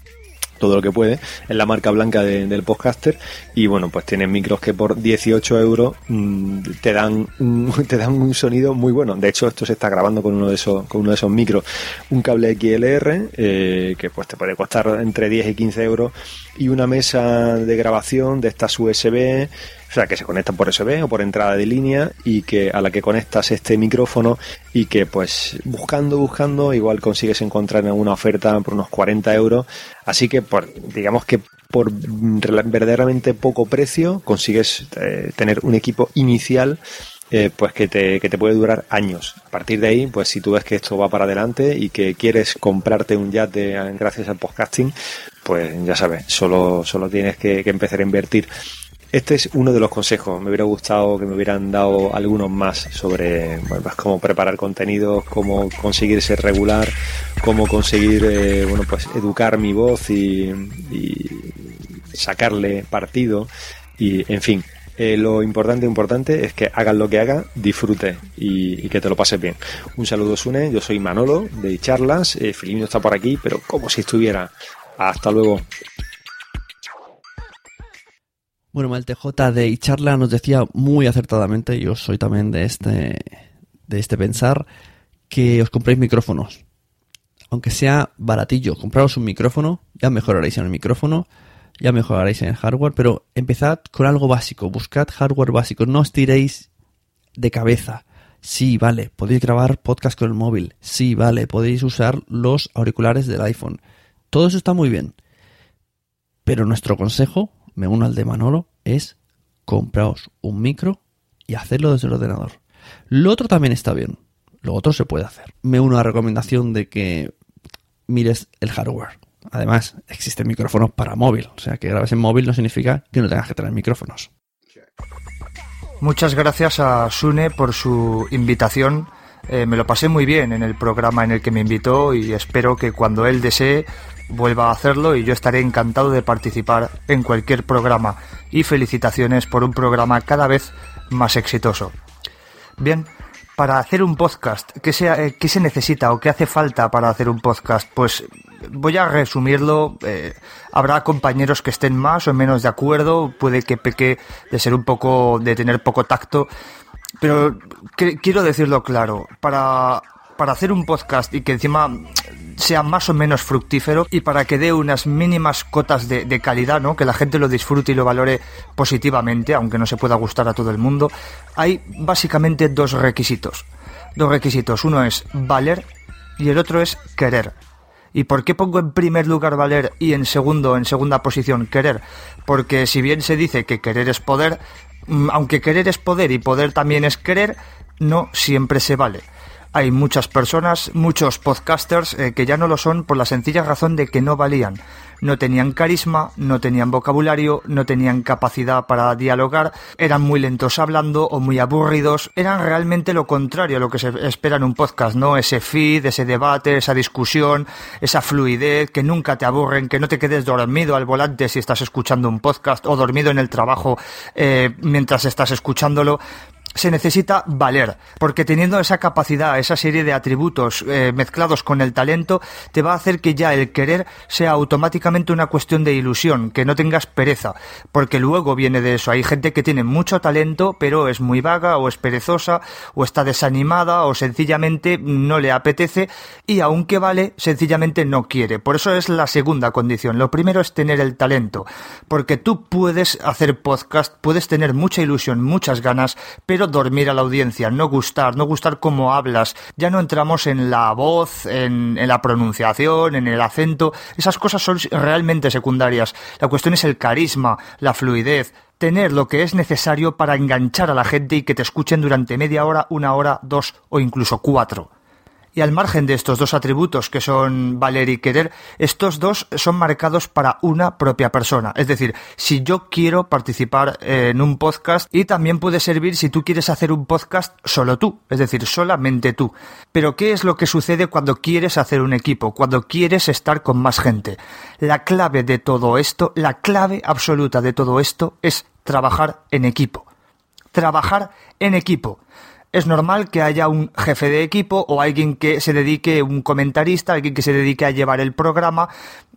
todo lo que puede, es la marca blanca del podcaster. Y bueno, pues tienen micros que por 18 euros mm, te dan (laughs) te dan un sonido muy bueno. De hecho, esto se está grabando con uno de esos con uno de esos micros, un cable XLR eh, que pues te puede costar entre 10 y 15 euros. Y una mesa de grabación de estas USB o sea, que se conecta por USB o por entrada de línea y que a la que conectas este micrófono y que pues buscando, buscando, igual consigues encontrar en alguna oferta por unos 40 euros. Así que por, digamos que por verdaderamente poco precio consigues eh, tener un equipo inicial eh, pues que te, que te puede durar años. A partir de ahí, pues si tú ves que esto va para adelante y que quieres comprarte un yate gracias al podcasting, pues ya sabes, solo, solo tienes que empezar a invertir este es uno de los consejos. Me hubiera gustado que me hubieran dado algunos más sobre bueno, pues cómo preparar contenidos, cómo conseguir ser regular, cómo conseguir eh, bueno pues educar mi voz y, sacarle partido y en fin. Eh, lo importante, importante es que hagan lo que hagan, disfrute y, que te lo pases bien. Un saludo, Sune. Yo soy Manolo de Charlas. Eh, está por aquí, pero como si estuviera. Hasta luego. Bueno, Maltej de Icharla nos decía muy acertadamente, yo soy también de este, de este pensar, que os compréis micrófonos. Aunque sea baratillo, compraros un micrófono, ya mejoraréis en el micrófono, ya mejoraréis en el hardware, pero empezad con algo básico, buscad hardware básico, no os tiréis de cabeza. Sí, vale, podéis grabar podcast con el móvil. Sí, vale, podéis usar los auriculares del iPhone. Todo eso está muy bien. Pero nuestro consejo me uno al de Manolo, es compraos un micro y hacerlo desde el ordenador. Lo otro también está bien. Lo otro se puede hacer. Me uno a la recomendación de que mires el hardware. Además, existen micrófonos para móvil. O sea, que grabes en móvil no significa que no tengas que tener micrófonos. Muchas gracias a Sune por su invitación. Eh, me lo pasé muy bien en el programa en el que me invitó y espero que cuando él desee vuelva a hacerlo y yo estaré encantado de participar en cualquier programa y felicitaciones por un programa cada vez más exitoso. Bien, para hacer un podcast, ¿qué se, eh, se necesita o qué hace falta para hacer un podcast? Pues voy a resumirlo. Eh, habrá compañeros que estén más o menos de acuerdo, puede que peque de ser un poco, de tener poco tacto, pero quiero decirlo claro, para, para hacer un podcast y que encima sea más o menos fructífero y para que dé unas mínimas cotas de, calidad, ¿no? Que la gente lo disfrute y lo valore positivamente, aunque no se pueda gustar a todo el mundo, hay básicamente dos requisitos. Dos requisitos. Uno es valer y el otro es querer. ¿Y por qué pongo en primer lugar valer y en segundo, en segunda posición, querer? Porque si bien se dice que querer es poder, mm, aunque querer es poder y poder también es querer, no siempre se vale hay muchas personas, muchos podcasters eh, que ya no lo son por la sencilla razón de que no valían. No tenían carisma, no tenían vocabulario, no tenían capacidad para dialogar, eran muy lentos hablando o muy aburridos, eran realmente lo contrario a lo que se espera en un podcast, ¿no? Ese feed, ese debate, esa discusión, esa fluidez, que nunca te aburren, que no te quedes dormido al volante si estás escuchando un podcast o dormido en el trabajo eh, mientras estás escuchándolo se necesita valer, porque teniendo esa capacidad, esa serie de atributos eh, mezclados con el talento, te va a hacer que ya el querer sea automáticamente una cuestión de ilusión, que no tengas pereza, porque luego viene de eso. Hay gente que tiene mucho talento, pero es muy vaga, o es perezosa, o está desanimada, o sencillamente no le apetece, y aunque vale, sencillamente no quiere. Por eso es la segunda condición. Lo primero es tener el talento, porque tú puedes hacer podcast, puedes tener mucha ilusión, muchas ganas, pero dormir a la audiencia, no gustar, no gustar cómo hablas. Ya no entramos en la voz, en, en la pronunciación, en el acento. Esas cosas son realmente secundarias. La cuestión es el carisma, la fluidez, tener lo que es necesario para enganchar a la gente y que te escuchen durante media hora, una hora, dos o incluso cuatro. Y al margen de estos dos atributos que son valer y querer, estos dos son marcados para una propia persona. Es decir, si yo quiero participar en un podcast y también puede servir si tú quieres hacer un podcast solo tú, es decir, solamente tú. Pero ¿qué es lo que sucede cuando quieres hacer un equipo, cuando quieres estar con más gente? La clave de todo esto, la clave absoluta de todo esto es trabajar en equipo. Trabajar en equipo es normal que haya un jefe de equipo o alguien que se dedique, un comentarista, alguien que se dedique a llevar el programa,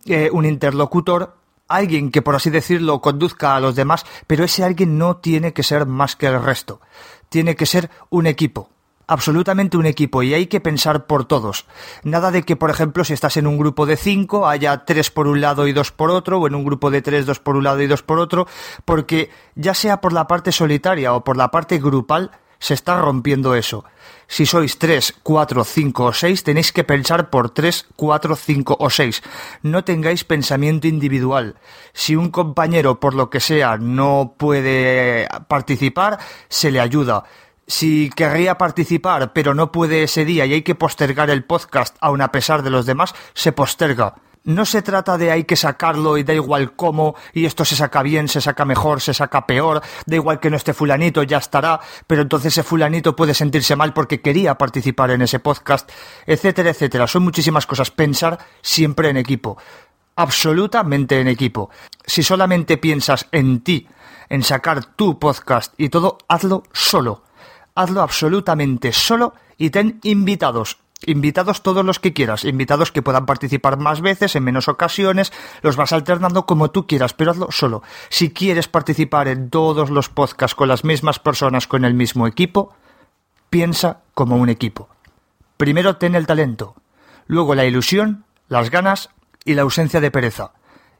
eh, un interlocutor, alguien que por así decirlo conduzca a los demás, pero ese alguien no tiene que ser más que el resto. Tiene que ser un equipo. Absolutamente un equipo y hay que pensar por todos. Nada de que, por ejemplo, si estás en un grupo de cinco, haya tres por un lado y dos por otro, o en un grupo de tres, dos por un lado y dos por otro, porque ya sea por la parte solitaria o por la parte grupal, se está rompiendo eso. Si sois 3, 4, 5 o 6, tenéis que pensar por 3, 4, 5 o 6. No tengáis pensamiento individual. Si un compañero, por lo que sea, no puede participar, se le ayuda. Si querría participar, pero no puede ese día y hay que postergar el podcast aun a pesar de los demás, se posterga no se trata de hay que sacarlo y da igual cómo, y esto se saca bien, se saca mejor, se saca peor, da igual que no esté fulanito, ya estará, pero entonces ese fulanito puede sentirse mal porque quería participar en ese podcast, etcétera, etcétera. Son muchísimas cosas. Pensar siempre en equipo. Absolutamente en equipo. Si solamente piensas en ti, en sacar tu podcast y todo, hazlo solo. Hazlo absolutamente solo y ten invitados Invitados todos los que quieras, invitados que puedan participar más veces, en menos ocasiones, los vas alternando como tú quieras, pero hazlo solo. Si quieres participar en todos los podcasts con las mismas personas, con el mismo equipo, piensa como un equipo. Primero ten el talento, luego la ilusión, las ganas y la ausencia de pereza.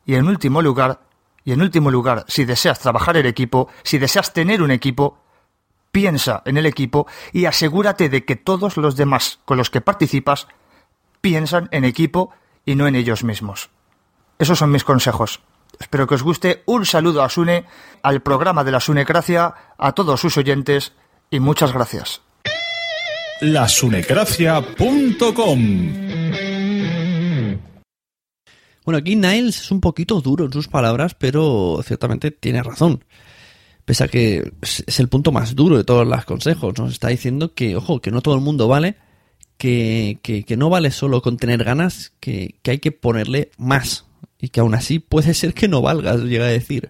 Y en último lugar, y en último lugar, si deseas trabajar en equipo, si deseas tener un equipo, piensa en el equipo y asegúrate de que todos los demás con los que participas piensan en equipo y no en ellos mismos. Esos son mis consejos. Espero que os guste. Un saludo a Sune, al programa de la Sunecracia, a todos sus oyentes y muchas gracias. lasunecracia.com Bueno, aquí Niles es un poquito duro en sus palabras, pero ciertamente tiene razón pese a que es el punto más duro de todos los consejos. Nos está diciendo que, ojo, que no todo el mundo vale, que, que, no vale solo con tener ganas, que, que, hay que ponerle más. Y que aún así puede ser que no valga, llega a decir.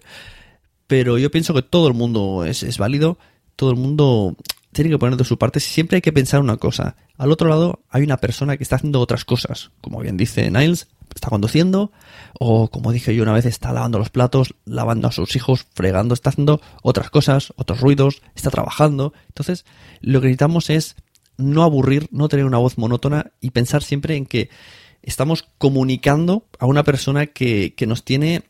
Pero yo pienso que todo el mundo es, es válido, todo el mundo tiene que poner de su parte. Siempre hay que pensar una cosa. Al otro lado hay una persona que está haciendo otras cosas. Como bien dice Niles, está conduciendo, o como dije yo una vez, está lavando los platos, lavando a sus hijos, fregando, está haciendo otras cosas, otros ruidos, está trabajando. Entonces, lo que necesitamos es no aburrir, no tener una voz monótona y pensar siempre en que estamos comunicando a una persona que, que nos tiene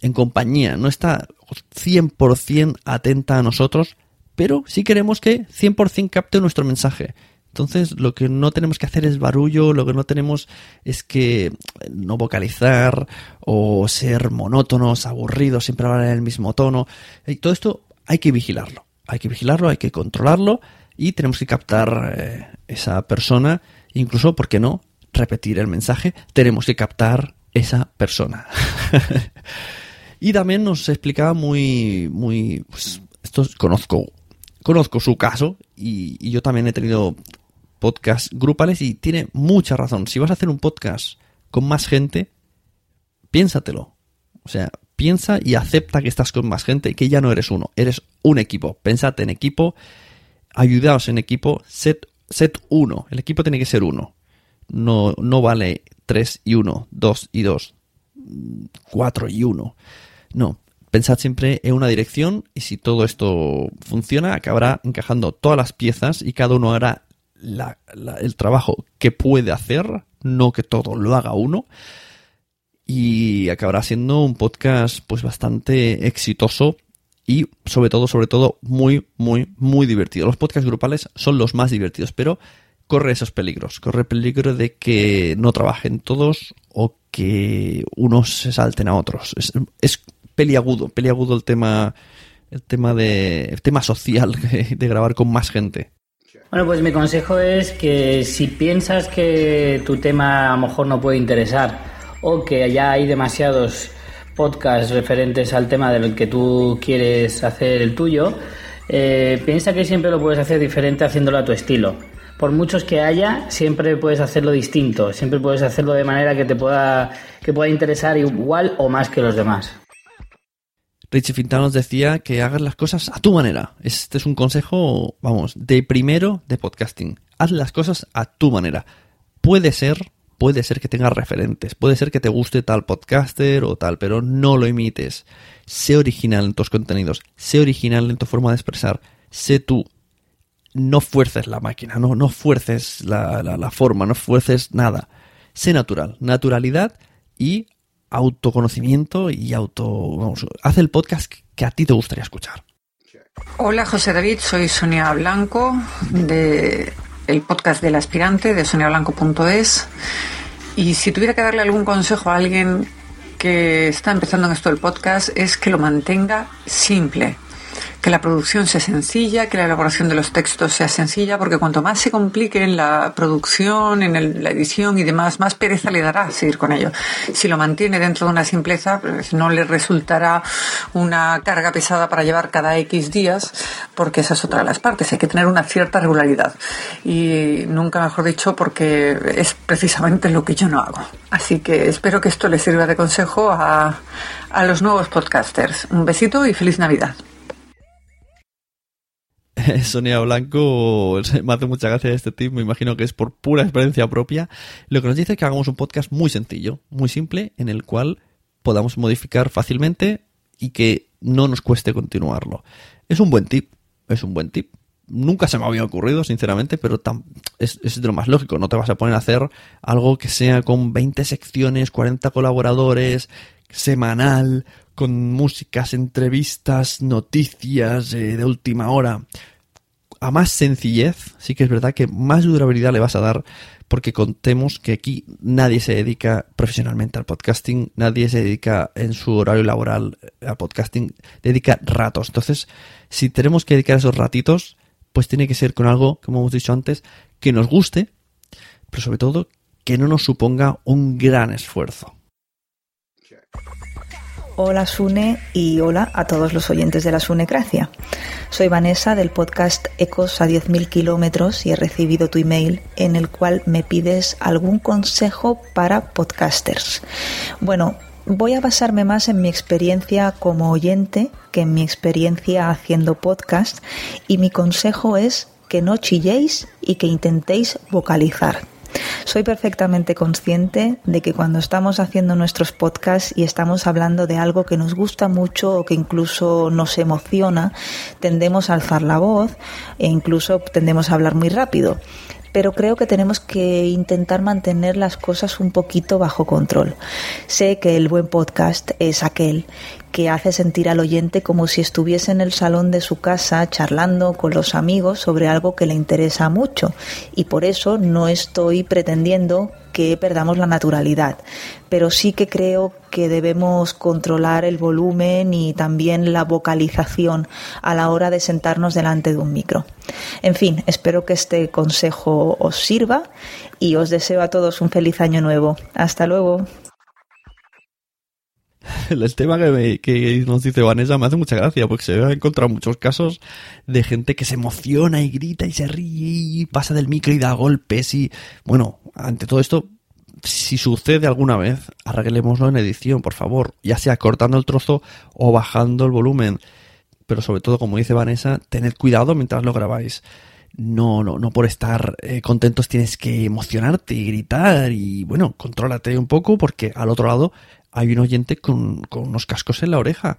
en compañía, no está 100% atenta a nosotros, pero sí queremos que 100% capte nuestro mensaje. Entonces, lo que no tenemos que hacer es barullo, lo que no tenemos es que no vocalizar o ser monótonos, aburridos, siempre hablar en el mismo tono. Y todo esto hay que vigilarlo. Hay que vigilarlo, hay que controlarlo y tenemos que captar eh, esa persona. Incluso, ¿por qué no? Repetir el mensaje. Tenemos que captar esa persona. (laughs) y también nos explicaba muy, muy, pues, esto conozco conozco su caso y, yo también he tenido podcast grupales y tiene mucha razón. Si vas a hacer un podcast con más gente, piénsatelo. O sea, piensa y acepta que estás con más gente, que ya no eres uno, eres un equipo. Pensate en equipo, ayudaos en equipo, set, set uno. El equipo tiene que ser uno. No, no vale 3 y 1, 2 y 2, 4 y 1. No, pensad siempre en una dirección y si todo esto funciona, acabará encajando todas las piezas y cada uno hará el trabajo que puede hacer, no que todo lo haga uno. Y acabará siendo un podcast pues bastante exitoso y sobre todo, sobre todo, muy, muy, muy divertido. Los podcasts grupales son los más divertidos, pero corre esos peligros. Corre el peligro de que no trabajen todos o que unos se salten a otros. Es, es peliagudo, peliagudo el tema, el tema de, el tema social (laughs) de grabar con más gente. Bueno, pues mi consejo es que si piensas que tu tema a lo mejor no puede interesar o que ya hay demasiados podcasts referentes al tema del que tú quieres hacer el tuyo, eh, piensa que siempre lo puedes hacer diferente haciéndolo a tu estilo. Por muchos que haya, siempre puedes hacerlo distinto, siempre puedes hacerlo de manera que te pueda, que pueda interesar igual o más que los demás. Richie Fintano nos decía que hagas las cosas a tu manera. Este es un consejo, vamos, de primero de podcasting. Haz las cosas a tu manera. Puede ser, puede ser que tengas referentes, puede ser que te guste tal podcaster o tal, pero no lo imites. Sé original en tus contenidos, sé original en tu forma de expresar, sé tú. No fuerces la máquina, no, no fuerces la, la, la forma, no fuerces nada. Sé natural, naturalidad y autoconocimiento y auto... Vamos, haz el podcast que a ti te gustaría escuchar. Hola José David, soy Sonia Blanco de el podcast del aspirante de soniablanco.es y si tuviera que darle algún consejo a alguien que está empezando en esto del podcast es que lo mantenga simple que la producción sea sencilla, que la elaboración de los textos sea sencilla, porque cuanto más se complique en la producción, en el, la edición y demás, más pereza le dará seguir con ello. Si lo mantiene dentro de una simpleza, pues no le resultará una carga pesada para llevar cada X días, porque esa es otra de las partes. Hay que tener una cierta regularidad. Y nunca mejor dicho, porque es precisamente lo que yo no hago. Así que espero que esto le sirva de consejo a, a los nuevos podcasters. Un besito y feliz Navidad. (laughs) Sonia Blanco (laughs) me hace mucha gracia este tip, me imagino que es por pura experiencia propia. Lo que nos dice es que hagamos un podcast muy sencillo, muy simple, en el cual podamos modificar fácilmente y que no nos cueste continuarlo. Es un buen tip, es un buen tip. Nunca se me había ocurrido, sinceramente, pero es, lo más lógico. No te vas a poner a hacer algo que sea con 20 secciones, 40 colaboradores, semanal, con músicas, entrevistas, noticias eh, de última hora. A más sencillez, sí que es verdad que más durabilidad le vas a dar porque contemos que aquí nadie se dedica profesionalmente al podcasting, nadie se dedica en su horario laboral al podcasting, dedica ratos. Entonces, si tenemos que dedicar esos ratitos, pues tiene que ser con algo, como hemos dicho antes, que nos guste, pero sobre todo que no nos suponga un gran esfuerzo. Hola Sune y hola a todos los oyentes de la Sunecracia. Soy Vanessa del podcast Ecos a 10.000 kilómetros y he recibido tu email en el cual me pides algún consejo para podcasters. Bueno, voy a basarme más en mi experiencia como oyente que en mi experiencia haciendo podcast y mi consejo es que no chilléis y que intentéis vocalizar. Soy perfectamente consciente de que cuando estamos haciendo nuestros podcasts y estamos hablando de algo que nos gusta mucho o que incluso nos emociona, tendemos a alzar la voz e incluso tendemos a hablar muy rápido pero creo que tenemos que intentar mantener las cosas un poquito bajo control. Sé que el buen podcast es aquel que hace sentir al oyente como si estuviese en el salón de su casa charlando con los amigos sobre algo que le interesa mucho y por eso no estoy pretendiendo que perdamos la naturalidad, pero sí que creo que debemos controlar el volumen y también la vocalización a la hora de sentarnos delante de un micro. En fin, espero que este consejo os sirva y os deseo a todos un feliz año nuevo. Hasta luego. (laughs) el tema que, que, nos dice Vanessa me hace mucha gracia porque se ha encontrado muchos casos de gente que se emociona y grita y se ríe y pasa del micro y da golpes y bueno, ante todo esto si sucede alguna vez, arreglémoslo en edición, por favor, ya sea cortando el trozo o bajando el volumen. Pero sobre todo, como dice Vanessa, tened cuidado mientras lo grabáis. No, no, no por estar eh, contentos tienes que emocionarte y gritar y bueno, contrólate un poco porque al otro lado hay un oyente con, con unos cascos en la oreja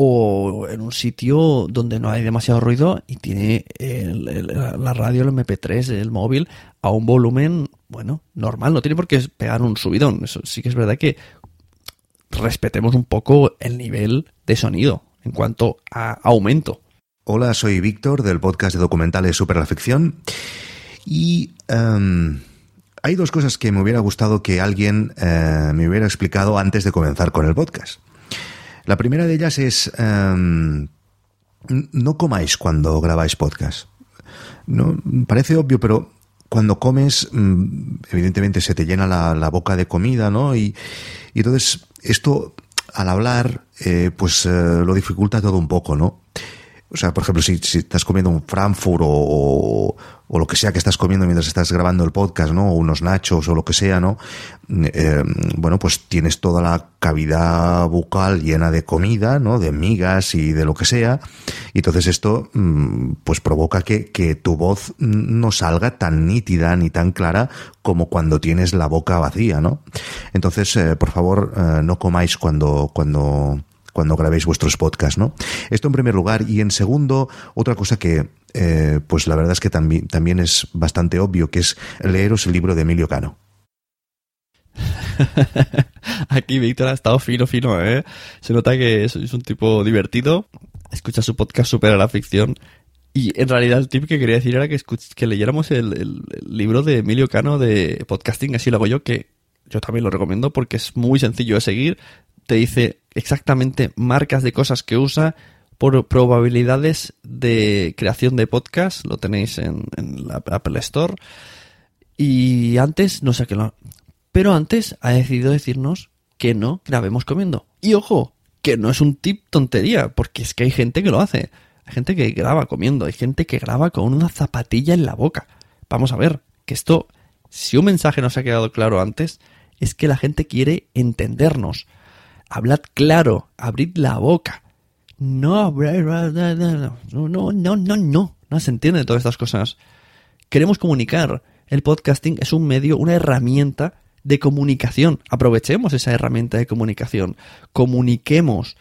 o en un sitio donde no hay demasiado ruido y tiene la radio, el MP3, el móvil a un volumen, bueno, normal, no tiene por qué pegar un subidón. Eso sí que es verdad que respetemos un poco el nivel de sonido en cuanto a aumento. Hola, soy Víctor del podcast de documentales Super la Ficción y um, hay dos cosas que me hubiera gustado que alguien uh, me hubiera explicado antes de comenzar con el podcast. La primera de ellas es um, no comáis cuando grabáis podcast. no parece obvio, pero cuando comes, mm, evidentemente se te llena la, boca de comida, ¿no? Y, y, entonces esto, al hablar, eh, pues eh, lo dificulta todo un poco, ¿no? O sea, por ejemplo, si, estás comiendo un Frankfurt o, o lo que sea que estás comiendo mientras estás grabando el podcast, ¿no? O unos nachos o lo que sea, ¿no? Eh, bueno, pues tienes toda la cavidad bucal llena de comida, ¿no? De migas y de lo que sea. Y entonces esto, mm, pues provoca que, que tu voz no salga tan nítida ni tan clara como cuando tienes la boca vacía, ¿no? Entonces, eh, por favor, eh, no comáis cuando, cuando, cuando grabéis vuestros podcasts, ¿no? Esto en primer lugar. Y en segundo, otra cosa que, eh, pues la verdad es que también, también es bastante obvio, que es leeros el libro de Emilio Cano. (laughs) Aquí Víctor ha estado fino, fino, ¿eh? Se nota que es, un tipo divertido, escucha su podcast supera la ficción. Y en realidad el tip que quería decir era que, que leyéramos el, el, libro de Emilio Cano de podcasting, así lo hago yo, que yo también lo recomiendo porque es muy sencillo de seguir. Te dice exactamente marcas de cosas que usa por probabilidades de creación de podcast. Lo tenéis en, la Apple Store. Y antes, no sé qué lo. Pero antes ha decidido decirnos que no grabemos comiendo. Y ojo, que no es un tip tontería, porque es que hay gente que lo hace. Hay gente que graba comiendo, hay gente que graba con una zapatilla en la boca. Vamos a ver, que esto, si un mensaje nos ha quedado claro antes, es que la gente quiere entendernos hablad claro, abrid la boca. No, no, no, no, no, no. No se entiende todas estas cosas. Queremos comunicar. El podcasting es un medio, una herramienta de comunicación. Aprovechemos esa herramienta de comunicación. Comuniquemos.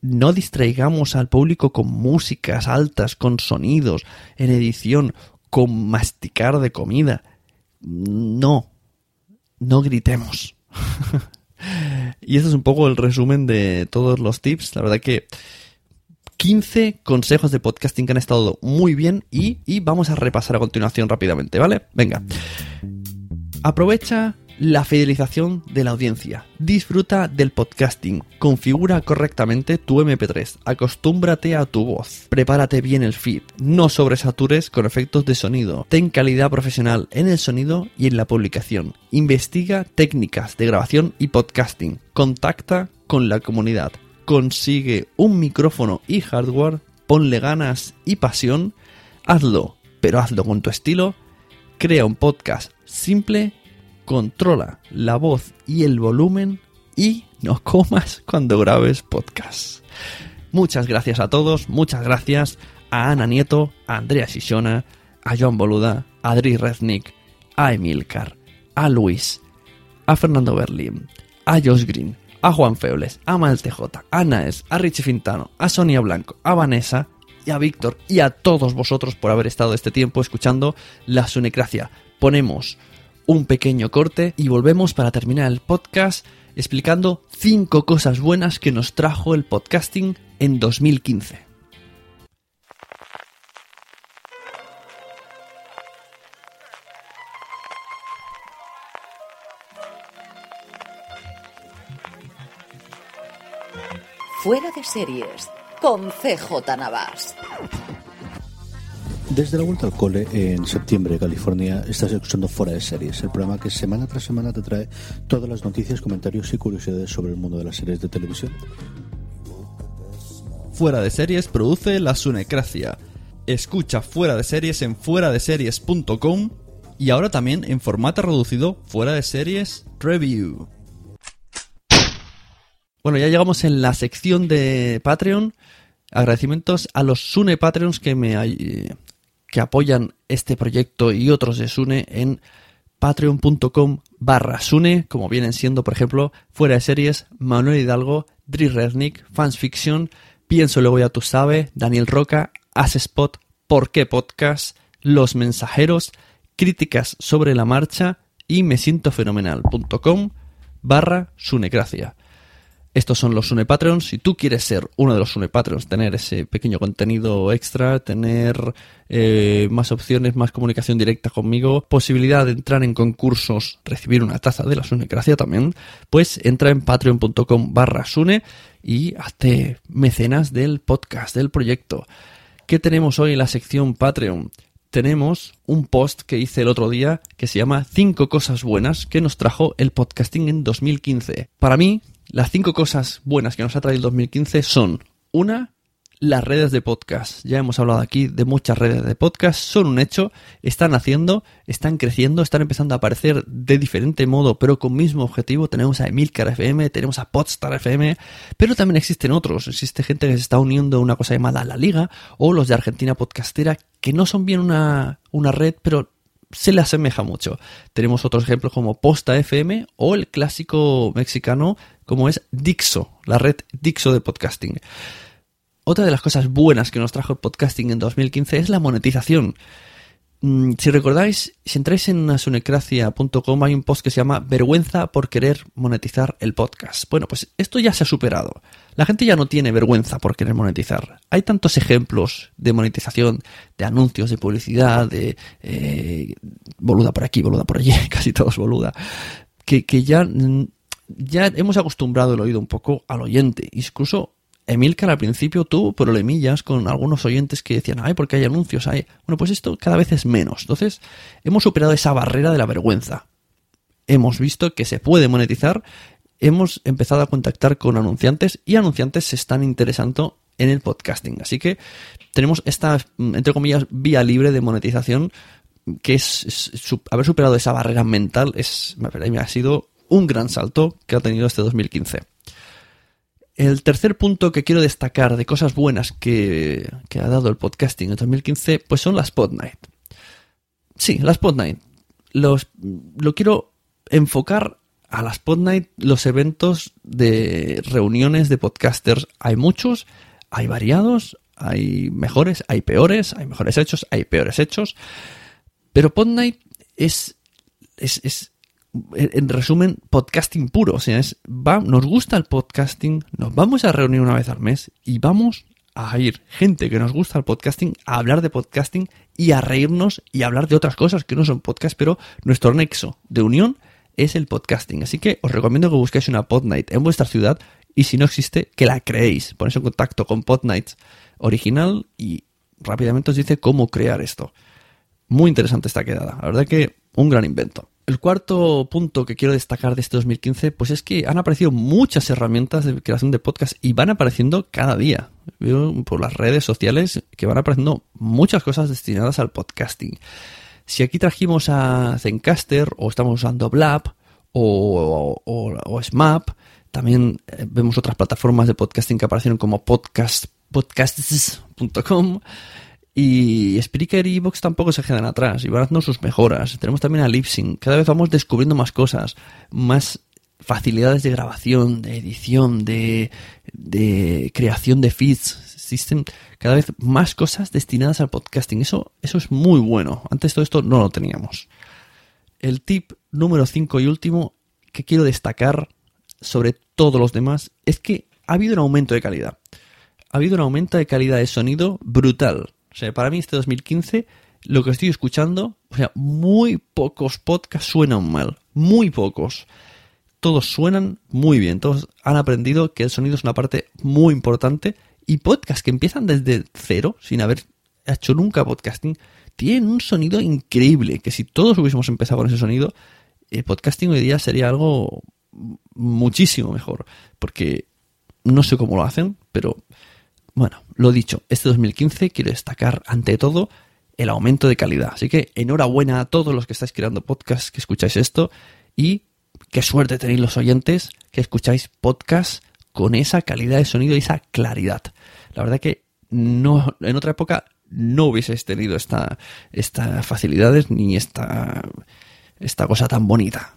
No distraigamos al público con músicas altas, con sonidos, en edición, con masticar de comida. No. No gritemos. (laughs) Y este es un poco el resumen de todos los tips. La verdad que 15 consejos de podcasting que han estado muy bien y, y vamos a repasar a continuación rápidamente, ¿vale? Venga. Aprovecha la fidelización de la audiencia. Disfruta del podcasting. Configura correctamente tu MP3. Acostúmbrate a tu voz. Prepárate bien el feed. No sobresatures con efectos de sonido. Ten calidad profesional en el sonido y en la publicación. Investiga técnicas de grabación y podcasting. Contacta con la comunidad. Consigue un micrófono y hardware. Ponle ganas y pasión. Hazlo, pero hazlo con tu estilo. Crea un podcast simple controla la voz y el volumen y no comas cuando grabes podcast. Muchas gracias a todos, muchas gracias a Ana Nieto, a Andrea Sisona, a Joan Boluda, a Adri Reznik, a Emilcar, a Luis, a Fernando Berlín, a Josh Green, a Juan Febles, a Malte J, a Naes, a Richie Fintano, a Sonia Blanco, a Vanessa y a Víctor y a todos vosotros por haber estado este tiempo escuchando la Sunecracia. Ponemos un pequeño corte y volvemos para terminar el podcast explicando cinco cosas buenas que nos trajo el podcasting en 2015. Fuera de series con CJ Navas. Desde la vuelta al cole en septiembre, California, estás escuchando Fuera de Series, el programa que semana tras semana te trae todas las noticias, comentarios y curiosidades sobre el mundo de las series de televisión. Fuera de Series produce La Sunecracia. Escucha Fuera de Series en fueradeseries.com y ahora también en formato reducido Fuera de Series Review. Bueno, ya llegamos en la sección de Patreon. Agradecimientos a los Sune Patreons que me que apoyan este proyecto y otros de Sune en patreon.com barra Sune, como vienen siendo, por ejemplo, Fuera de Series, Manuel Hidalgo, Dri Resnick, Fans Fiction, Pienso Luego Ya Tú Sabes, Daniel Roca, Spot, Por qué Podcast, Los Mensajeros, Críticas sobre la Marcha y me siento fenomenal.com barra Sunecracia. Estos son los Sune Patreons. Si tú quieres ser uno de los Sune Patreons, tener ese pequeño contenido extra, tener eh, más opciones, más comunicación directa conmigo, posibilidad de entrar en concursos, recibir una taza de la Sunecracia también, pues entra en patreon.com barra Sune y hazte mecenas del podcast, del proyecto. ¿Qué tenemos hoy en la sección Patreon? tenemos un post que hice el otro día que se llama 5 cosas buenas que nos trajo el podcasting en 2015. Para mí, las 5 cosas buenas que nos ha traído el 2015 son una las redes de podcast. Ya hemos hablado aquí de muchas redes de podcast, son un hecho, están haciendo, están creciendo, están empezando a aparecer de diferente modo, pero con mismo objetivo. Tenemos a Emilcar FM, tenemos a Podstar FM, pero también existen otros. Existe gente que se está uniendo a una cosa llamada La Liga o los de Argentina Podcastera, que no son bien una, una red, pero se le asemeja mucho. Tenemos otros ejemplos como Posta FM o el clásico mexicano como es Dixo, la red Dixo de podcasting. Otra de las cosas buenas que nos trajo el podcasting en 2015 es la monetización. Mm, si recordáis, si entráis en asunecracia.com hay un post que se llama Vergüenza por querer monetizar el podcast. Bueno, pues esto ya se ha superado. La gente ya no tiene vergüenza por querer monetizar. Hay tantos ejemplos de monetización, de anuncios, de publicidad, de eh, boluda por aquí, boluda por allí, (laughs) casi todos boluda, que, que ya, mm, ya hemos acostumbrado el oído un poco al oyente. Incluso Emilcar al principio tuvo problemillas con algunos oyentes que decían, ay, porque hay anuncios, hay. Bueno, pues esto cada vez es menos. Entonces, hemos superado esa barrera de la vergüenza. Hemos visto que se puede monetizar, hemos empezado a contactar con anunciantes y anunciantes se están interesando en el podcasting. Así que tenemos esta, entre comillas, vía libre de monetización que es, haber superado esa barrera mental es, me ha sido un gran salto que ha tenido este 2015. El tercer punto que quiero destacar de cosas buenas que, ha dado el podcasting en 2015, pues son las Podnight. Sí, las Podnight. Los, lo quiero enfocar a las Podnight, los eventos de reuniones de podcasters. Hay muchos, hay variados, hay mejores, hay peores, hay mejores hechos, hay peores hechos. Pero Podnight es, es, es en resumen, podcasting puro. O sea, es, va, nos gusta el podcasting, nos vamos a reunir una vez al mes y vamos a ir gente que nos gusta el podcasting a hablar de podcasting y a reírnos y a hablar de otras cosas que no son podcast, pero nuestro nexo de unión es el podcasting. Así que os recomiendo que busquéis una Podnight en vuestra ciudad y si no existe, que la creéis. Ponéis en contacto con Podnight original y rápidamente os dice cómo crear esto. Muy interesante esta quedada. La verdad que un gran invento. El cuarto punto que quiero destacar de este 2015, pues es que han aparecido muchas herramientas de creación de podcast y van apareciendo cada día. Veo por las redes sociales que van apareciendo muchas cosas destinadas al podcasting. Si aquí trajimos a Zencaster o estamos usando Blab o, Smap, también eh, vemos otras plataformas de podcasting que aparecieron como podcast, podcasts.com y Spreaker y Evox tampoco se quedan atrás y van haciendo sus mejoras. Tenemos también a Lipsync. Cada vez vamos descubriendo más cosas, más facilidades de grabación, de edición, de, de creación de feeds. Existen cada vez más cosas destinadas al podcasting. Eso, eso es muy bueno. Antes todo esto no lo teníamos. El tip número 5 y último que quiero destacar sobre todos los demás es que ha habido un aumento de calidad. Ha habido un aumento de calidad de sonido brutal. Sea, para mí este 2015, lo que estoy escuchando, o sea, muy pocos podcasts suenan mal. Muy pocos. Todos suenan muy bien. Todos han aprendido que el sonido es una parte muy importante. Y podcasts que empiezan desde cero, sin haber hecho nunca podcasting, tienen un sonido increíble. Que si todos hubiésemos empezado con ese sonido, el podcasting hoy día sería algo muchísimo mejor. Porque no sé cómo lo hacen, pero bueno, lo dicho, este 2015 quiero destacar ante todo el aumento de calidad. Así que enhorabuena a todos los que estáis creando podcasts, que escucháis esto y qué suerte tenéis los oyentes que escucháis podcasts con esa calidad de sonido y esa claridad. La verdad que no, en otra época no hubieseis tenido esta, estas facilidades ni esta, esta cosa tan bonita.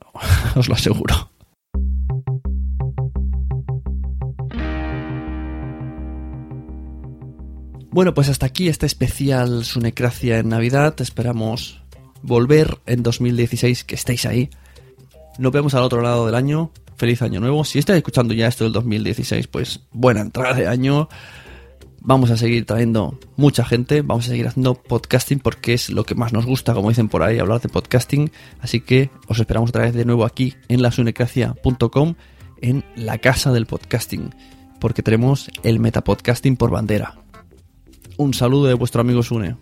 (laughs) Os lo aseguro. Bueno, pues hasta aquí este especial Sunecracia en Navidad. Esperamos volver en 2016, que estéis ahí. Nos vemos al otro lado del año. Feliz año nuevo. Si estáis escuchando ya esto del 2016, pues buena entrada de año. Vamos a seguir trayendo mucha gente, vamos a seguir haciendo podcasting porque es lo que más nos gusta, como dicen por ahí, hablar de podcasting. Así que os esperamos otra vez de nuevo aquí en lasunecracia.com, en la casa del podcasting, porque tenemos el metapodcasting por bandera. Un saludo de vuestro amigo Sune.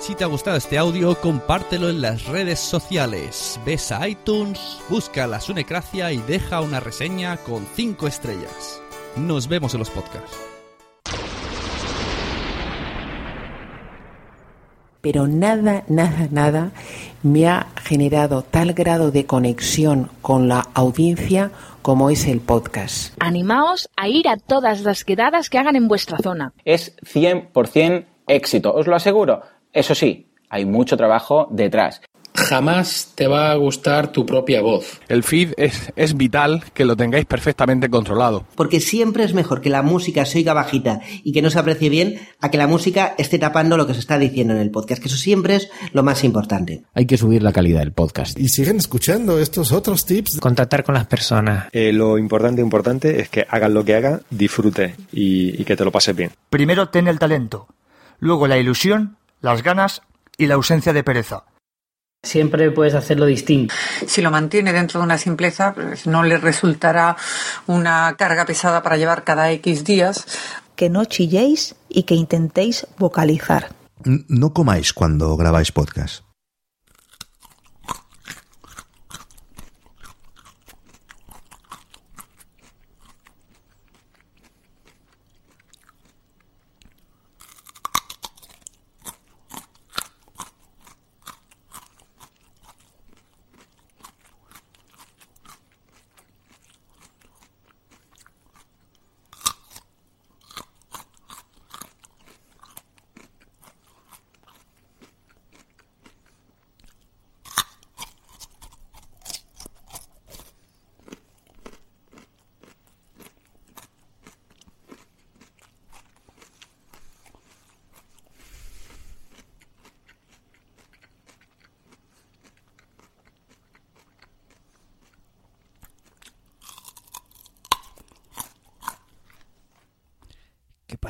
Si te ha gustado este audio, compártelo en las redes sociales. Ves a iTunes, busca la Sunecracia y deja una reseña con 5 estrellas. Nos vemos en los podcasts. Pero nada, nada, nada me ha generado tal grado de conexión con la audiencia como es el podcast. Animaos a ir a todas las quedadas que hagan en vuestra zona. Es 100% éxito, os lo aseguro. Eso sí, hay mucho trabajo detrás. Jamás te va a gustar tu propia voz. El feed es, es vital que lo tengáis perfectamente controlado. Porque siempre es mejor que la música se oiga bajita y que no se aprecie bien a que la música esté tapando lo que se está diciendo en el podcast, que eso siempre es lo más importante. Hay que subir la calidad del podcast. Y siguen escuchando estos otros tips. Contactar con las personas. Eh, lo importante, importante es que hagas lo que hagas, disfrute y, y que te lo pases bien. Primero ten el talento, luego la ilusión, las ganas y la ausencia de pereza. Siempre puedes hacerlo distinto. Si lo mantiene dentro de una simpleza, pues no le resultará una carga pesada para llevar cada X días. Que no chilléis y que intentéis vocalizar. No comáis cuando grabáis podcast.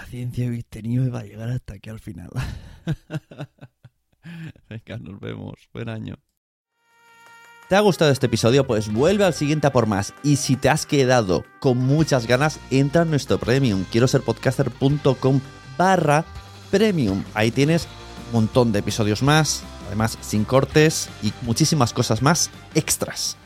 Paciencia habéis tenido para llegar hasta aquí al final. (laughs) Venga, nos vemos. Buen año. ¿Te ha gustado este episodio? Pues vuelve al siguiente a por más. Y si te has quedado con muchas ganas, entra en nuestro premium. Quiero ser podcaster.com barra premium. Ahí tienes un montón de episodios más, además sin cortes y muchísimas cosas más extras.